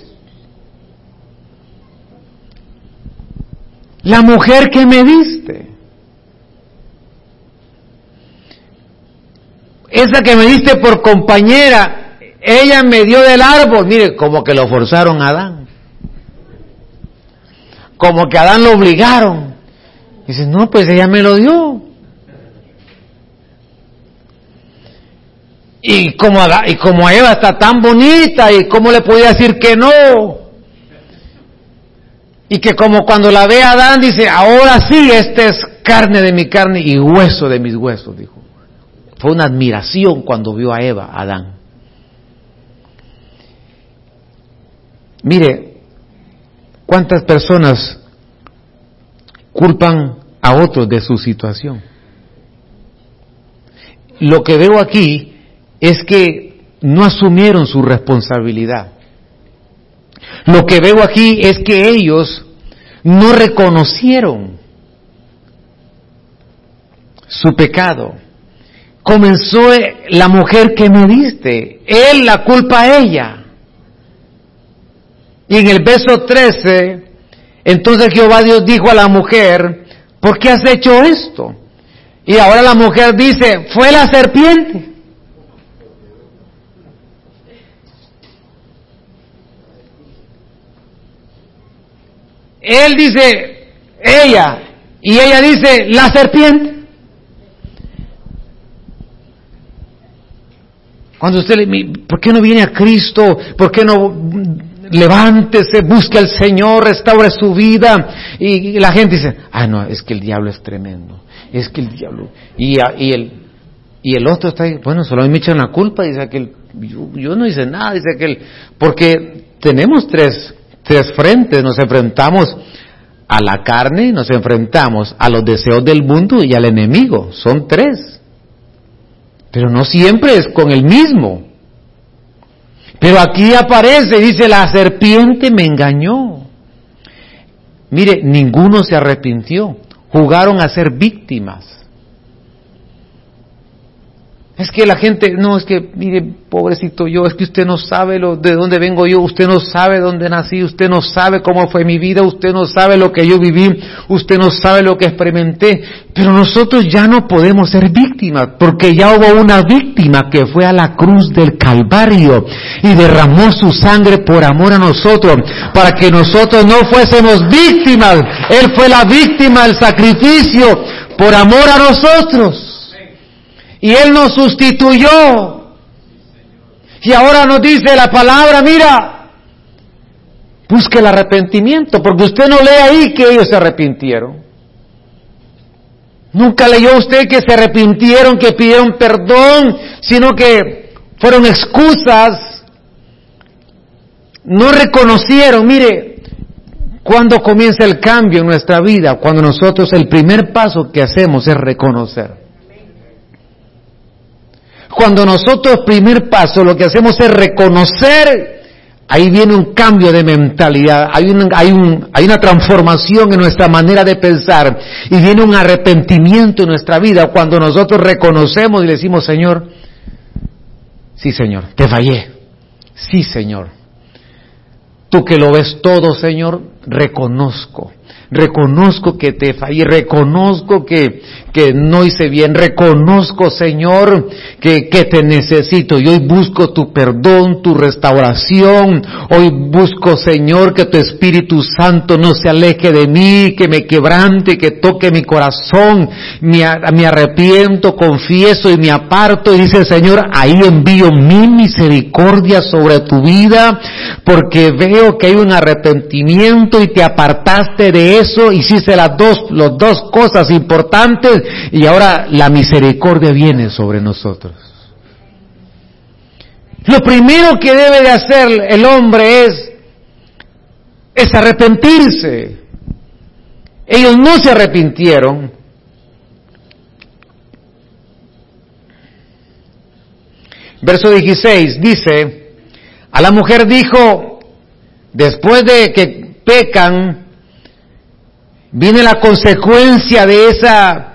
Speaker 1: La mujer que me diste. Esa que me diste por compañera, ella me dio del árbol. Mire, como que lo forzaron a Adán. Como que a Adán lo obligaron. Dice, no, pues ella me lo dio. Y como, y como Eva está tan bonita, y cómo le podía decir que no. Y que como cuando la ve a Adán dice, ahora sí, esta es carne de mi carne y hueso de mis huesos, dijo. Fue una admiración cuando vio a Eva, a Adán. Mire, ¿cuántas personas culpan a otros de su situación? Lo que veo aquí es que no asumieron su responsabilidad. Lo que veo aquí es que ellos no reconocieron su pecado. Comenzó la mujer que me diste, él la culpa a ella. Y en el verso 13, entonces Jehová Dios dijo a la mujer, ¿por qué has hecho esto? Y ahora la mujer dice, fue la serpiente. Él dice, ella, y ella dice, la serpiente. Cuando usted le, ¿por qué no viene a Cristo? ¿Por qué no levántese, busque al Señor, restaure su vida? Y, la gente dice, ah, no, es que el diablo es tremendo. Es que el diablo. Y, y el, y el otro está ahí, bueno, solo me echan la culpa, dice aquel, yo, yo no hice nada, dice aquel, porque tenemos tres, tres frentes, nos enfrentamos a la carne, nos enfrentamos a los deseos del mundo y al enemigo, son tres. Pero no siempre es con el mismo. Pero aquí aparece, dice, la serpiente me engañó. Mire, ninguno se arrepintió. Jugaron a ser víctimas. Es que la gente, no, es que, mire, pobrecito yo, es que usted no sabe lo, de dónde vengo yo, usted no sabe dónde nací, usted no sabe cómo fue mi vida, usted no sabe lo que yo viví, usted no sabe lo que experimenté. Pero nosotros ya no podemos ser víctimas, porque ya hubo una víctima que fue a la cruz del Calvario y derramó su sangre por amor a nosotros, para que nosotros no fuésemos víctimas. Él fue la víctima del sacrificio por amor a nosotros. Y Él nos sustituyó. Y ahora nos dice la palabra, mira, busque el arrepentimiento, porque usted no lee ahí que ellos se arrepintieron. Nunca leyó usted que se arrepintieron, que pidieron perdón, sino que fueron excusas. No reconocieron, mire, cuando comienza el cambio en nuestra vida, cuando nosotros el primer paso que hacemos es reconocer. Cuando nosotros, primer paso, lo que hacemos es reconocer, ahí viene un cambio de mentalidad, hay, hay, un, hay una transformación en nuestra manera de pensar y viene un arrepentimiento en nuestra vida cuando nosotros reconocemos y le decimos, Señor, sí Señor, te fallé, sí Señor. Tú que lo ves todo, Señor, reconozco reconozco que te fallé, reconozco que, que no hice bien, reconozco, Señor, que, que te necesito y hoy busco tu perdón, tu restauración, hoy busco, Señor, que tu Espíritu Santo no se aleje de mí, que me quebrante, que toque mi corazón, me, me arrepiento, confieso y me aparto. Y dice, Señor, ahí envío mi misericordia sobre tu vida, porque veo que hay un arrepentimiento y te apartaste de eso, hiciste las dos, las dos cosas importantes y ahora la misericordia viene sobre nosotros. Lo primero que debe de hacer el hombre es, es arrepentirse. Ellos no se arrepintieron. Verso 16 dice, a la mujer dijo, después de que pecan, viene la consecuencia de esa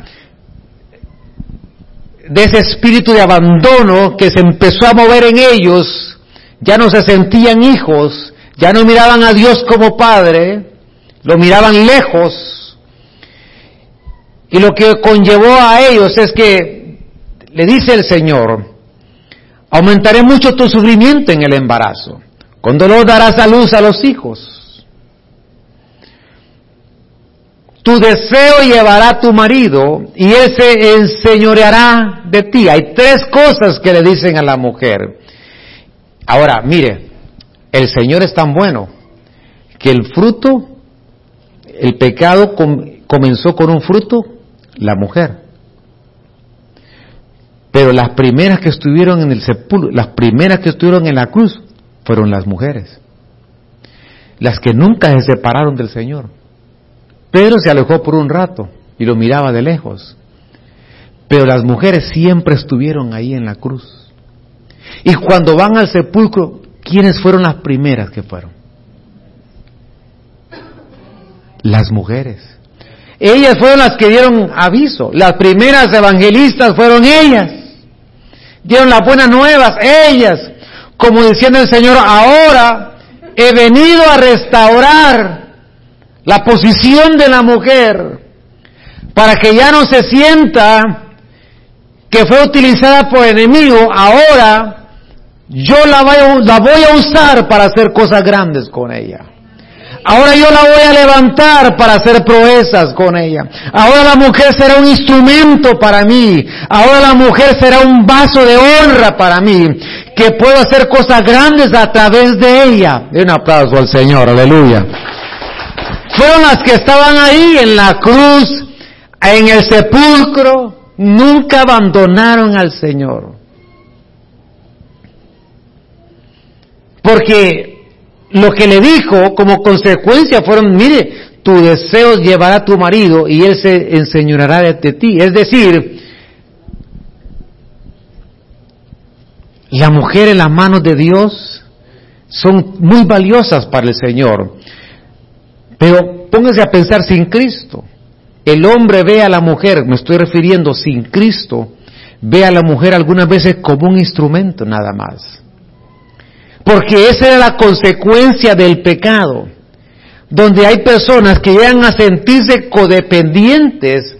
Speaker 1: de ese espíritu de abandono que se empezó a mover en ellos, ya no se sentían hijos, ya no miraban a Dios como Padre, lo miraban lejos. Y lo que conllevó a ellos es que, le dice el Señor, aumentaré mucho tu sufrimiento en el embarazo, con dolor darás a luz a los hijos. Tu deseo llevará a tu marido y él se enseñoreará de ti. Hay tres cosas que le dicen a la mujer. Ahora, mire, el Señor es tan bueno que el fruto, el pecado comenzó con un fruto, la mujer. Pero las primeras que estuvieron en el sepulcro, las primeras que estuvieron en la cruz, fueron las mujeres. Las que nunca se separaron del Señor. Pedro se alejó por un rato y lo miraba de lejos. Pero las mujeres siempre estuvieron ahí en la cruz. Y cuando van al sepulcro, ¿quiénes fueron las primeras que fueron? Las mujeres. Ellas fueron las que dieron aviso. Las primeras evangelistas fueron ellas. Dieron las buenas nuevas, ellas. Como diciendo el Señor, ahora he venido a restaurar la posición de la mujer para que ya no se sienta que fue utilizada por el enemigo, ahora yo la voy, a, la voy a usar para hacer cosas grandes con ella. Ahora yo la voy a levantar para hacer proezas con ella. Ahora la mujer será un instrumento para mí. Ahora la mujer será un vaso de honra para mí. Que puedo hacer cosas grandes a través de ella. un aplauso al Señor, aleluya. Fueron las que estaban ahí en la cruz, en el sepulcro. Nunca abandonaron al Señor. Porque lo que le dijo como consecuencia fueron, mire, tu deseo llevará a tu marido y él se enseñorará de ti. Es decir, la mujer en las manos de Dios son muy valiosas para el Señor. Pero póngase a pensar sin Cristo. El hombre ve a la mujer, me estoy refiriendo sin Cristo, ve a la mujer algunas veces como un instrumento nada más. Porque esa era la consecuencia del pecado, donde hay personas que llegan a sentirse codependientes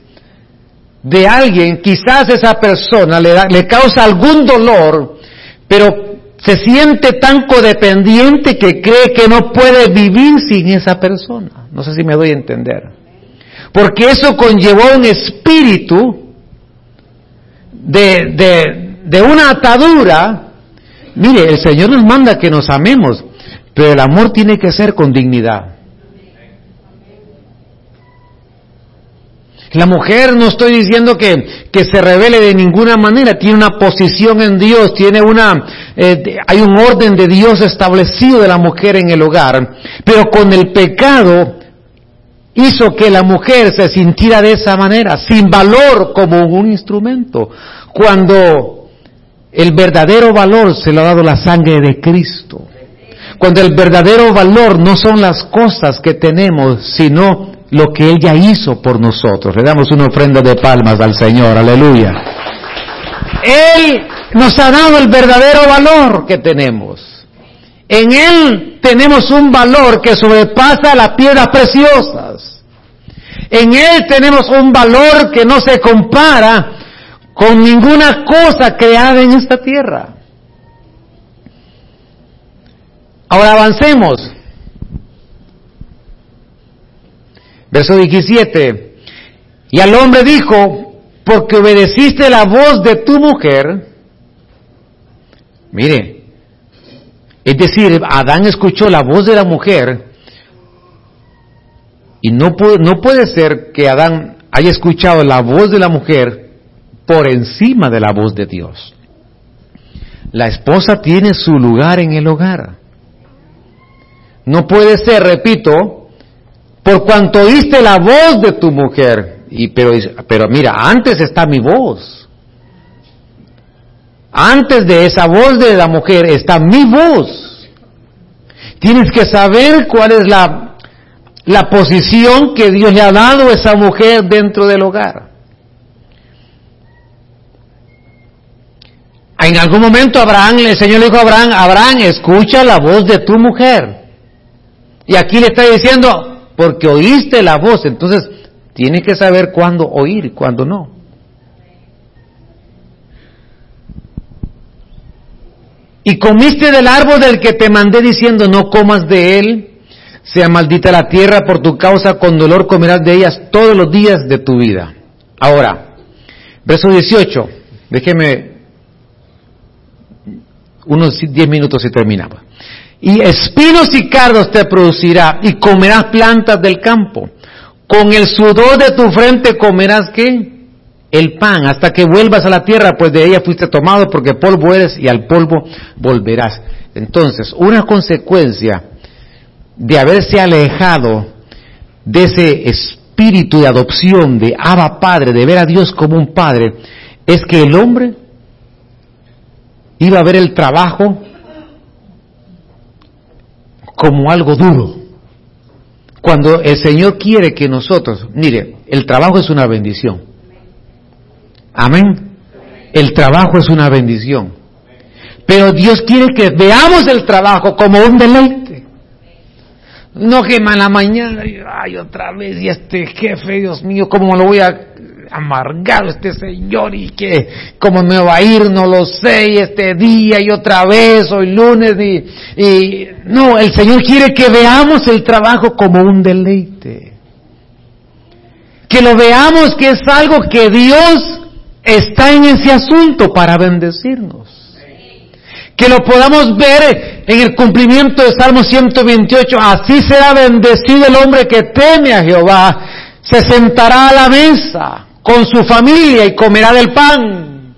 Speaker 1: de alguien, quizás esa persona le, le causa algún dolor, pero se siente tan codependiente que cree que no puede vivir sin esa persona. No sé si me doy a entender. Porque eso conllevó un espíritu de, de, de una atadura Mire, el Señor nos manda que nos amemos, pero el amor tiene que ser con dignidad. La mujer no estoy diciendo que, que se revele de ninguna manera, tiene una posición en Dios, tiene una, eh, hay un orden de Dios establecido de la mujer en el hogar, pero con el pecado hizo que la mujer se sintiera de esa manera, sin valor como un instrumento. Cuando el verdadero valor se lo ha dado la sangre de Cristo. Cuando el verdadero valor no son las cosas que tenemos, sino lo que Él ya hizo por nosotros. Le damos una ofrenda de palmas al Señor, aleluya. Él nos ha dado el verdadero valor que tenemos. En Él tenemos un valor que sobrepasa las piedras preciosas. En Él tenemos un valor que no se compara con ninguna cosa creada en esta tierra. Ahora avancemos. Verso 17. Y al hombre dijo, porque obedeciste la voz de tu mujer, mire, es decir, Adán escuchó la voz de la mujer y no puede, no puede ser que Adán haya escuchado la voz de la mujer por encima de la voz de Dios. La esposa tiene su lugar en el hogar. No puede ser, repito, por cuanto oíste la voz de tu mujer. Y, pero, pero mira, antes está mi voz. Antes de esa voz de la mujer está mi voz. Tienes que saber cuál es la, la posición que Dios le ha dado a esa mujer dentro del hogar. En algún momento Abraham, el Señor le dijo a Abraham, Abraham, escucha la voz de tu mujer. Y aquí le está diciendo, porque oíste la voz, entonces tienes que saber cuándo oír y cuándo no. Y comiste del árbol del que te mandé diciendo, no comas de él, sea maldita la tierra por tu causa, con dolor comerás de ellas todos los días de tu vida. Ahora, verso 18, déjeme unos diez minutos y terminaba. Y espinos y cardos te producirá y comerás plantas del campo. Con el sudor de tu frente comerás qué? El pan hasta que vuelvas a la tierra, pues de ella fuiste tomado porque polvo eres y al polvo volverás. Entonces, una consecuencia de haberse alejado de ese espíritu de adopción, de Abba Padre, de ver a Dios como un Padre, es que el hombre iba a ver el trabajo como algo duro. Cuando el Señor quiere que nosotros, mire, el trabajo es una bendición. Amén. El trabajo es una bendición. Pero Dios quiere que veamos el trabajo como un deleite. No que la mañana, ay, otra vez, y este jefe, Dios mío, ¿cómo lo voy a amargado este señor y que como me va a ir no lo sé y este día y otra vez hoy lunes y, y no, el Señor quiere que veamos el trabajo como un deleite. Que lo veamos que es algo que Dios está en ese asunto para bendecirnos. Que lo podamos ver en el cumplimiento de Salmo 128. Así será bendecido el hombre que teme a Jehová. Se sentará a la mesa con su familia y comerá del pan.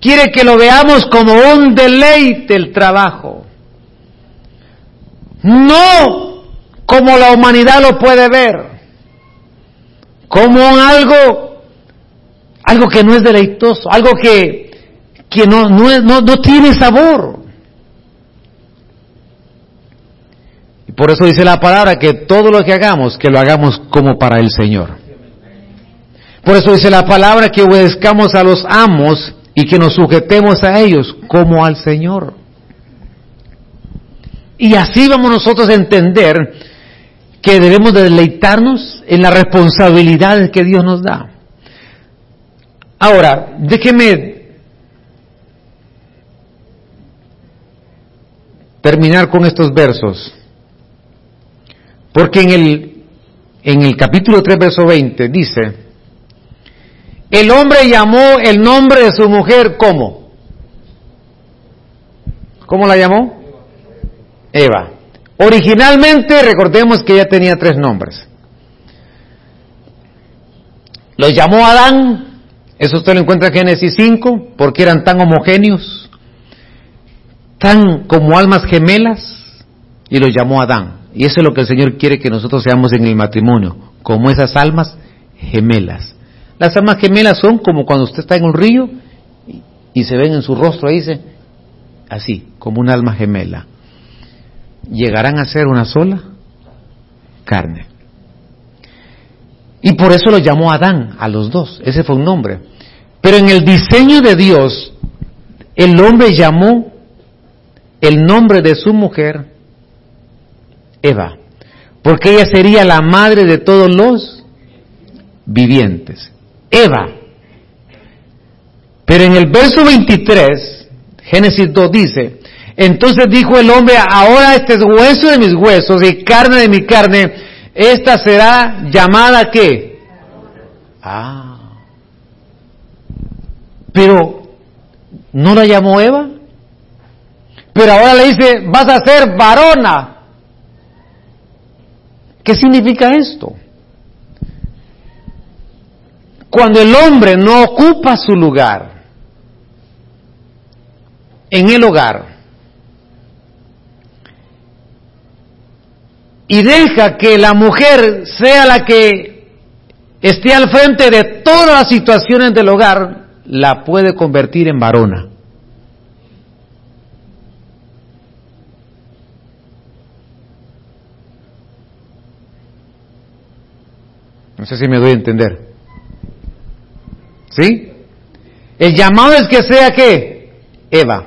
Speaker 1: Quiere que lo veamos como un deleite el trabajo. No como la humanidad lo puede ver. Como algo, algo que no es deleitoso, algo que que no, no, no, tiene sabor. Y por eso dice la palabra que todo lo que hagamos, que lo hagamos como para el Señor. Por eso dice la palabra que obedezcamos a los amos y que nos sujetemos a ellos como al Señor. Y así vamos nosotros a entender que debemos de deleitarnos en las responsabilidades que Dios nos da. Ahora, déjeme terminar con estos versos. Porque en el, en el capítulo 3, verso 20 dice, el hombre llamó el nombre de su mujer ¿cómo? ¿Cómo la llamó? Eva. Originalmente, recordemos que ella tenía tres nombres. Los llamó Adán, eso usted lo encuentra en Génesis 5, porque eran tan homogéneos tan como almas gemelas y los llamó Adán. Y eso es lo que el Señor quiere que nosotros seamos en el matrimonio, como esas almas gemelas. Las almas gemelas son como cuando usted está en un río y, se ven en su rostro, dice, así, como un alma gemela. Llegarán a ser una sola carne. Y por eso lo llamó Adán a los dos, ese fue un nombre. Pero en el diseño de Dios, el hombre llamó el nombre de su mujer Eva, porque ella sería la madre de todos los vivientes. Eva. Pero en el verso 23, Génesis 2 dice, entonces dijo el hombre, ahora este es hueso de mis huesos y carne de mi carne, esta será llamada qué? Ah. Pero, ¿no la llamó Eva? Pero ahora le dice, vas a ser varona. ¿Qué significa esto? Cuando el hombre no ocupa su lugar en el hogar y deja que la mujer sea la que esté al frente de todas las situaciones del hogar, la puede convertir en varona. No sé si me doy a entender. ¿Sí? El llamado es que sea qué? Eva.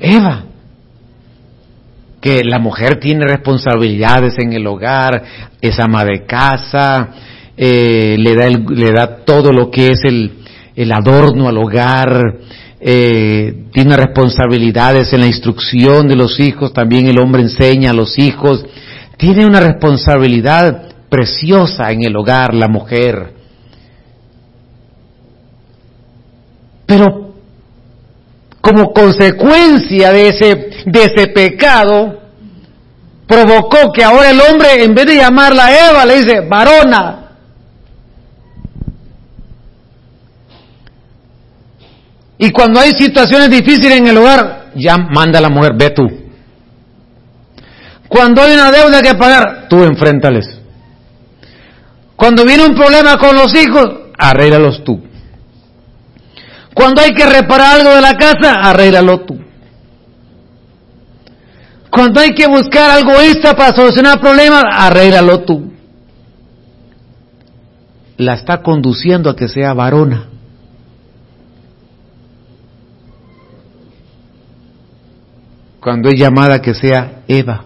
Speaker 1: Eva. Que la mujer tiene responsabilidades en el hogar, es ama de casa, eh, le, da le da todo lo que es el, el adorno al hogar, eh, tiene responsabilidades en la instrucción de los hijos, también el hombre enseña a los hijos, tiene una responsabilidad preciosa en el hogar la mujer. Pero como consecuencia de ese, de ese pecado, provocó que ahora el hombre, en vez de llamarla Eva, le dice varona. Y cuando hay situaciones difíciles en el hogar, ya manda a la mujer, ve tú. Cuando hay una deuda que pagar, tú enfréntales. Cuando viene un problema con los hijos, arréglalos tú. Cuando hay que reparar algo de la casa, arréglalo tú. Cuando hay que buscar algo extra para solucionar problemas, arréglalo tú. La está conduciendo a que sea varona. Cuando es llamada a que sea Eva.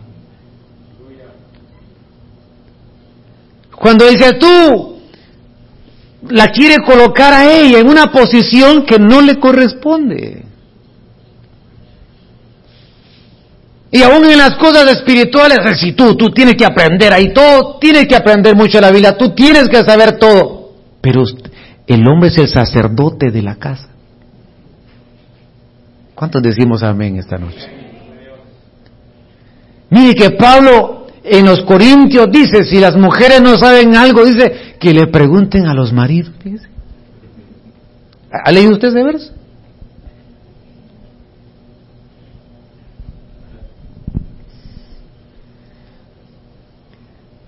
Speaker 1: Cuando dice tú, la quiere colocar a ella en una posición que no le corresponde. Y aún en las cosas espirituales, si tú, tú tienes que aprender ahí todo, tienes que aprender mucho la Biblia, tú tienes que saber todo. Pero el hombre es el sacerdote de la casa. ¿Cuántos decimos amén esta noche? Mire que Pablo en los Corintios dice, si las mujeres no saben algo, dice, que le pregunten a los maridos. ¿Ha leído usted ese verso?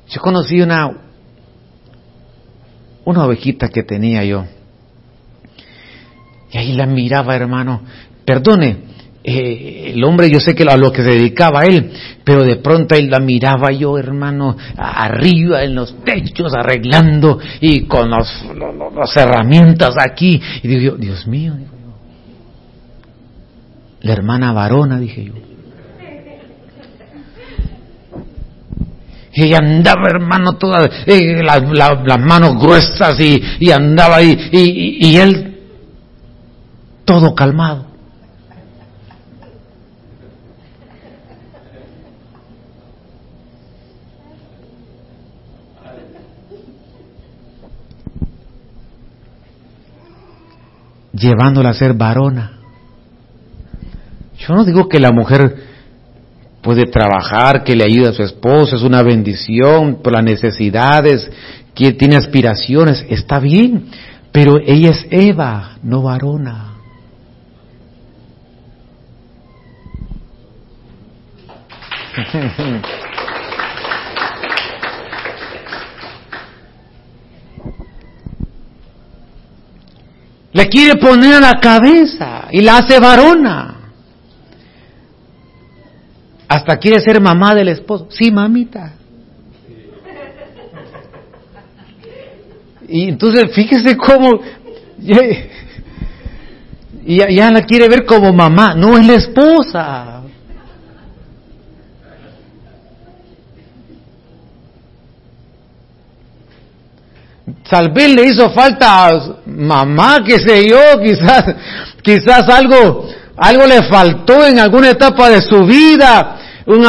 Speaker 1: Yo conocí una, una ovejita que tenía yo. Y ahí la miraba, hermano. Perdone, eh, el hombre yo sé que a lo que se dedicaba él, pero de pronto él la miraba yo, hermano, arriba en los techos arreglando y con las herramientas aquí. Y digo Dios mío, la hermana varona, dije yo. Y andaba, hermano, todas eh, las manos gruesas y, andaba ahí, y, él todo calmado. Llevándola a ser varona. Yo no digo que la mujer puede trabajar, que le ayude a su esposo, es una bendición por las necesidades, que tiene aspiraciones, está bien, pero ella es Eva, no varona. Le quiere poner a la cabeza y la hace varona. Hasta quiere ser mamá del esposo. Sí, mamita. Y entonces fíjese cómo y ya, la quiere ver como mamá, no es la esposa. Tal vez le hizo falta mamá, qué sé yo, quizás, quizás algo, algo le faltó en alguna etapa de su vida, un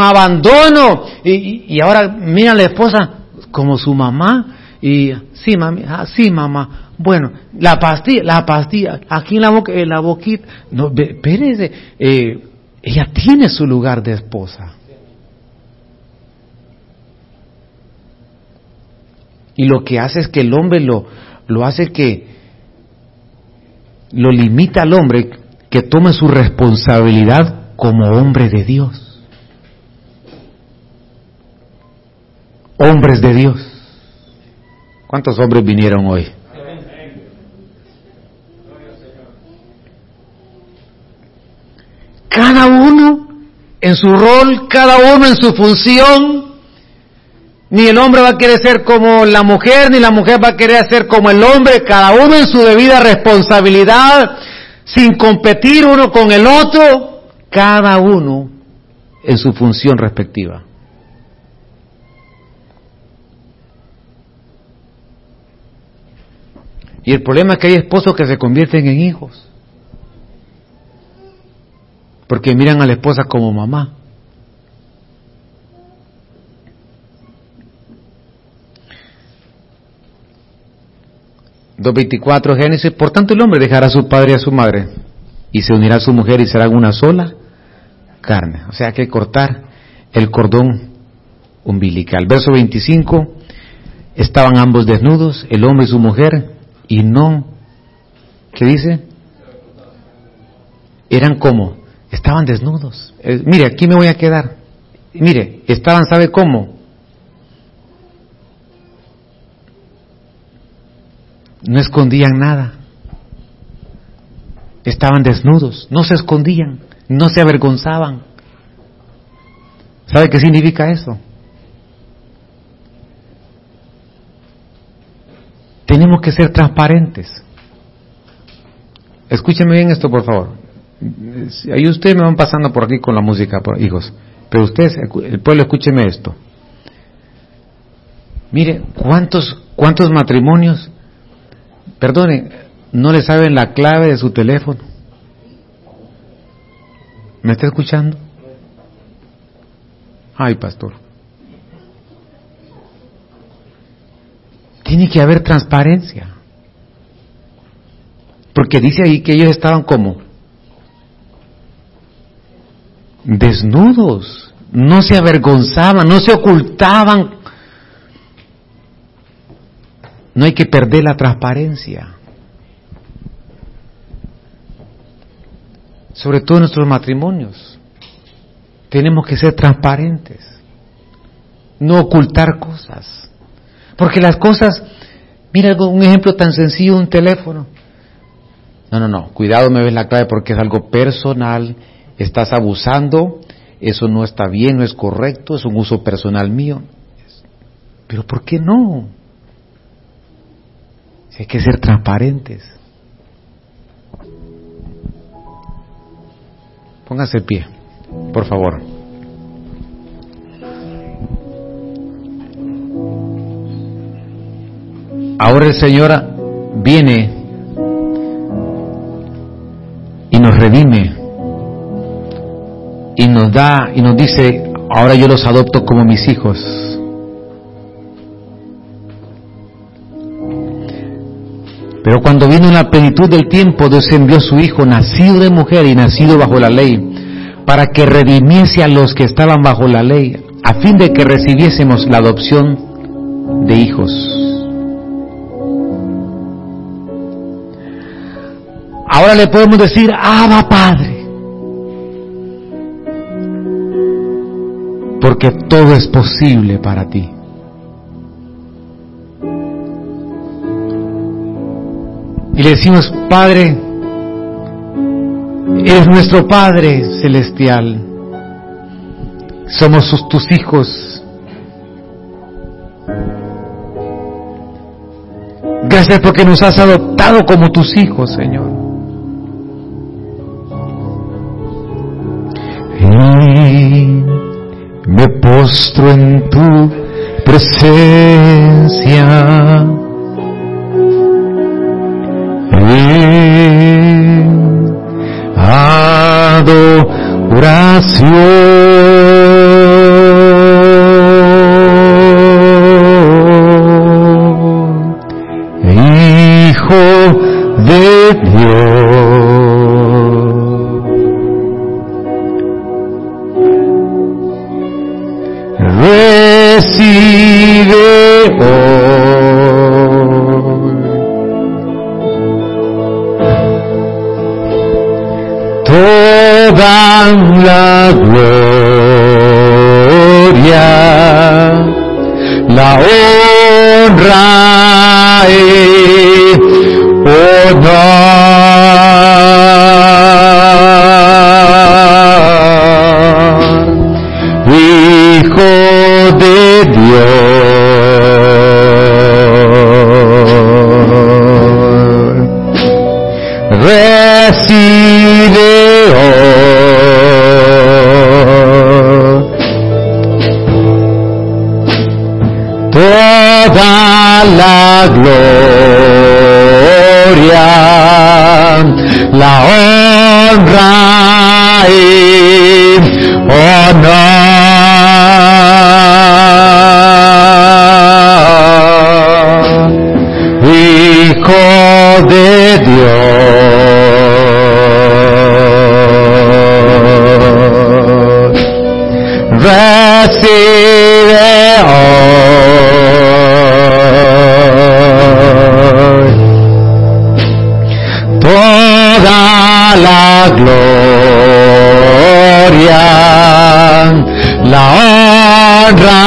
Speaker 1: abandono, y, ahora mira a la esposa como su mamá, y sí, mami, ah, sí, mamá, bueno, la pastilla, la pastilla, aquí en la boca, en la boquita, no, espérese, eh, ella tiene su lugar de esposa. Y lo que hace es que el hombre lo, lo hace que lo limita al hombre que tome su responsabilidad como hombre de Dios. hombres de Dios. ¿Cuántos hombres vinieron hoy? Cada uno en su rol, cada uno en su función. Ni el hombre va a querer ser como la mujer, ni la mujer va a querer ser como el hombre, cada uno en su debida responsabilidad, sin competir uno con el otro, cada uno en su función respectiva. Y el problema es que hay esposos que se convierten en hijos. Porque miran a la esposa como mamá. ...2.24 Génesis... ...por tanto el hombre dejará a su padre y a su madre... ...y se unirá a su mujer y serán una sola carne... ...o sea, hay que cortar el cordón umbilical... ...verso 25... ...estaban ambos desnudos... ...el hombre y su mujer y no, ¿qué dice? Eran como, estaban desnudos. Eh, mire, aquí me voy a quedar. Mire, estaban, ¿sabe cómo? No escondían nada. Estaban desnudos, no se escondían, no se avergonzaban. ¿Sabe qué significa eso? Tenemos que ser transparentes. Escúcheme bien esto, por favor. Ahí ustedes me van pasando por aquí con la música, hijos. Pero ustedes, el pueblo, escúcheme esto. Mire, ¿cuántos, cuántos matrimonios, perdone, no le saben la clave de su teléfono? ¿Me está escuchando? Ay, pastor. Tiene que haber transparencia. Porque dice ahí que ellos estaban como desnudos, no se avergonzaban, no se ocultaban. No hay que perder la transparencia. Sobre todo en nuestros matrimonios. Tenemos que ser transparentes. No ocultar cosas. Porque las cosas, mira un ejemplo tan sencillo, un teléfono. No, no, no, cuidado me ves la clave porque es algo personal, estás abusando, eso no está bien, no es correcto, es un uso personal mío. Pero ¿por qué no? Hay que ser transparentes. Póngase pie, por favor. Ahora el Señor viene y nos redime y nos da y nos dice, ahora yo los adopto como mis hijos. Pero cuando vino la plenitud del tiempo, Dios envió a su Hijo, nacido de mujer y nacido bajo la ley, para que redimiese a los que estaban bajo la ley, a fin de que recibiésemos la adopción de hijos. Ahora le podemos decir, Abba Padre. Porque todo es posible para ti. Y le decimos, Padre, eres nuestro Padre celestial. Somos tus hijos. Gracias porque nos has adoptado como tus hijos, Señor. me postro en tu presencia. En adoración. Toda la gloria, la honra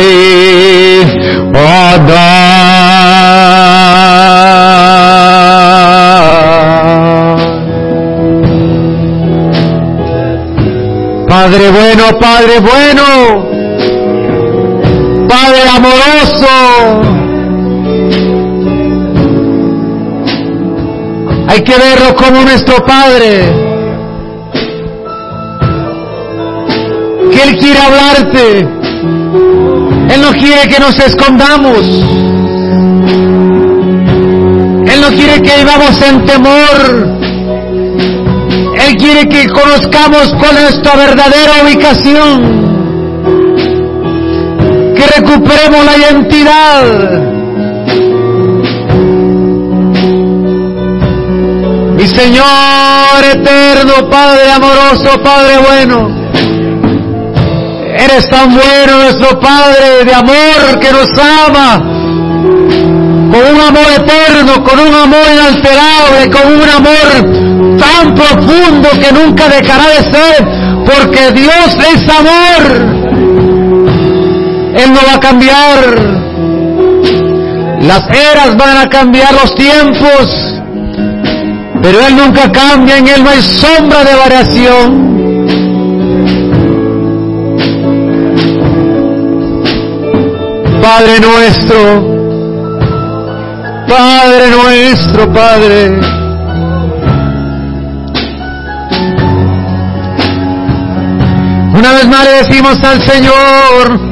Speaker 1: y honor. Padre bueno, Padre bueno, como nuestro Padre, que Él quiere hablarte, Él no quiere que nos escondamos. Él no quiere que vivamos en temor. Él quiere que conozcamos cuál es nuestra verdadera ubicación. Que recuperemos la identidad. Mi Señor eterno, Padre amoroso, Padre bueno. Eres tan bueno nuestro Padre de amor que nos ama. Con un amor eterno, con un amor inalterable, con un amor tan profundo que nunca dejará de ser, porque Dios es amor. Él no va a cambiar. Las eras van a cambiar los tiempos pero Él nunca cambia, en Él no hay sombra de variación. Padre nuestro, Padre nuestro, Padre. Una vez más le decimos al Señor,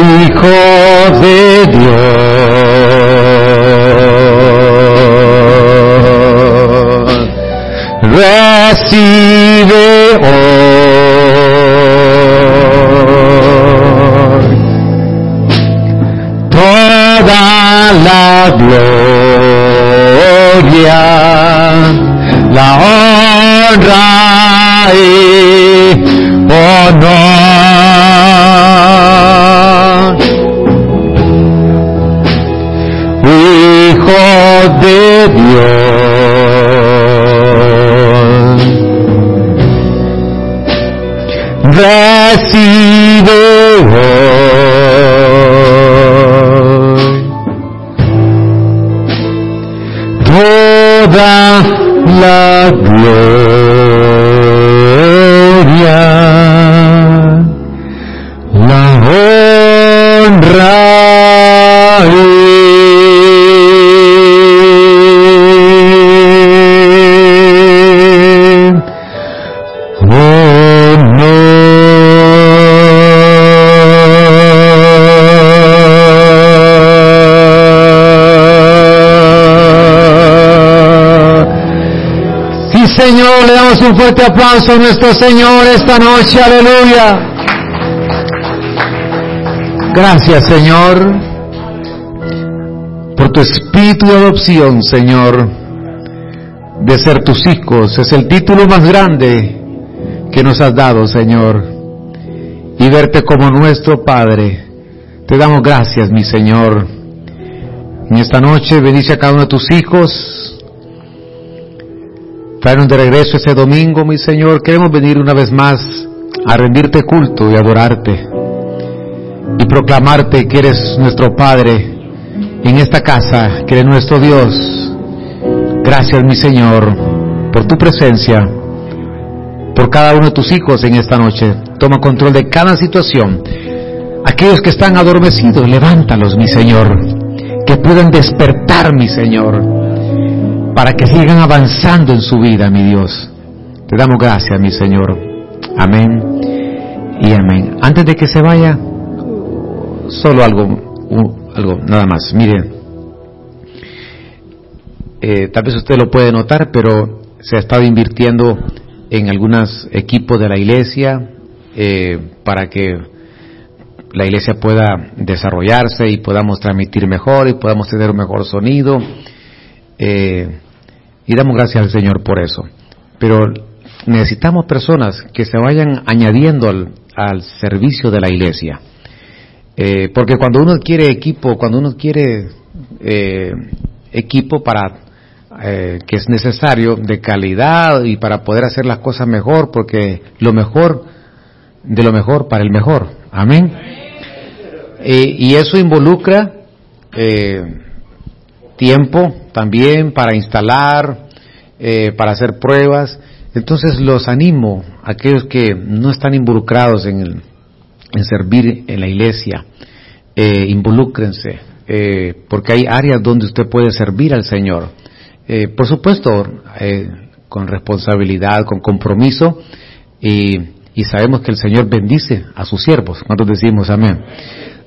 Speaker 1: Hijo de Dios, recibe hoy toda la gloria, la honra un fuerte aplauso a nuestro Señor esta noche, aleluya. Gracias, Señor, por tu espíritu de adopción, Señor, de ser tus hijos. Es el título más grande que nos has dado, Señor, y verte como nuestro Padre. Te damos gracias, mi Señor. En esta noche bendice a cada uno de tus hijos, Traernos de regreso ese domingo, mi Señor. Queremos venir una vez más a rendirte culto y adorarte y proclamarte que eres nuestro Padre en esta casa, que eres nuestro Dios. Gracias, mi Señor, por tu presencia, por cada uno de tus hijos en esta noche. Toma control de cada situación. Aquellos que están adormecidos, levántalos, mi Señor. Que puedan despertar, mi Señor para que sigan avanzando en su vida, mi Dios. Te damos gracias, mi Señor. Amén y amén. Antes de que se vaya, solo algo, algo nada más. Mire, eh, tal vez usted lo puede notar, pero se ha estado invirtiendo en algunos equipos de la iglesia eh, para que la iglesia pueda desarrollarse y podamos transmitir mejor y podamos tener un mejor sonido. Eh, y damos gracias al Señor por eso. Pero necesitamos personas que se vayan añadiendo al, servicio de la iglesia. Eh, porque cuando uno quiere equipo, cuando uno quiere eh, equipo para que es necesario de calidad y para poder hacer las cosas mejor, porque lo mejor de lo mejor para el mejor. Amén. y eso involucra tiempo también para instalar, eh, para hacer pruebas. Entonces los animo aquellos que no están involucrados en, el, en servir en la iglesia, eh, eh, porque hay áreas donde usted puede servir al Señor. Eh, por supuesto, con responsabilidad, con compromiso, y, y sabemos que el Señor bendice a sus siervos. ¿Cuántos decimos amén?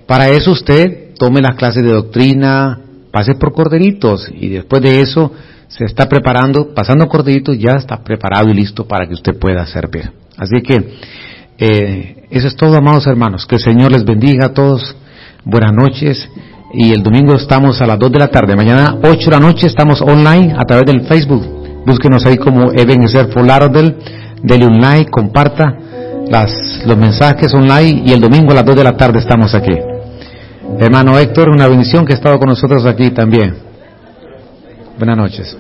Speaker 1: Para eso usted tome las clases de doctrina, pase por corderitos y después de eso se está preparando, pasando corderitos, ya está preparado y listo para que usted pueda servir. Así que eh, eso es todo, amados hermanos. Que el Señor les bendiga a todos. Buenas noches. Y el domingo estamos a las 2 de la tarde. Mañana 8 de la noche estamos online a través del Facebook. Búsquenos ahí como Ebenezer Folarodel. Dele un like, comparta las, los mensajes online y el domingo a las 2 de la tarde estamos aquí. Hermano Héctor, una bendición que ha estado con nosotros aquí también. Buenas noches.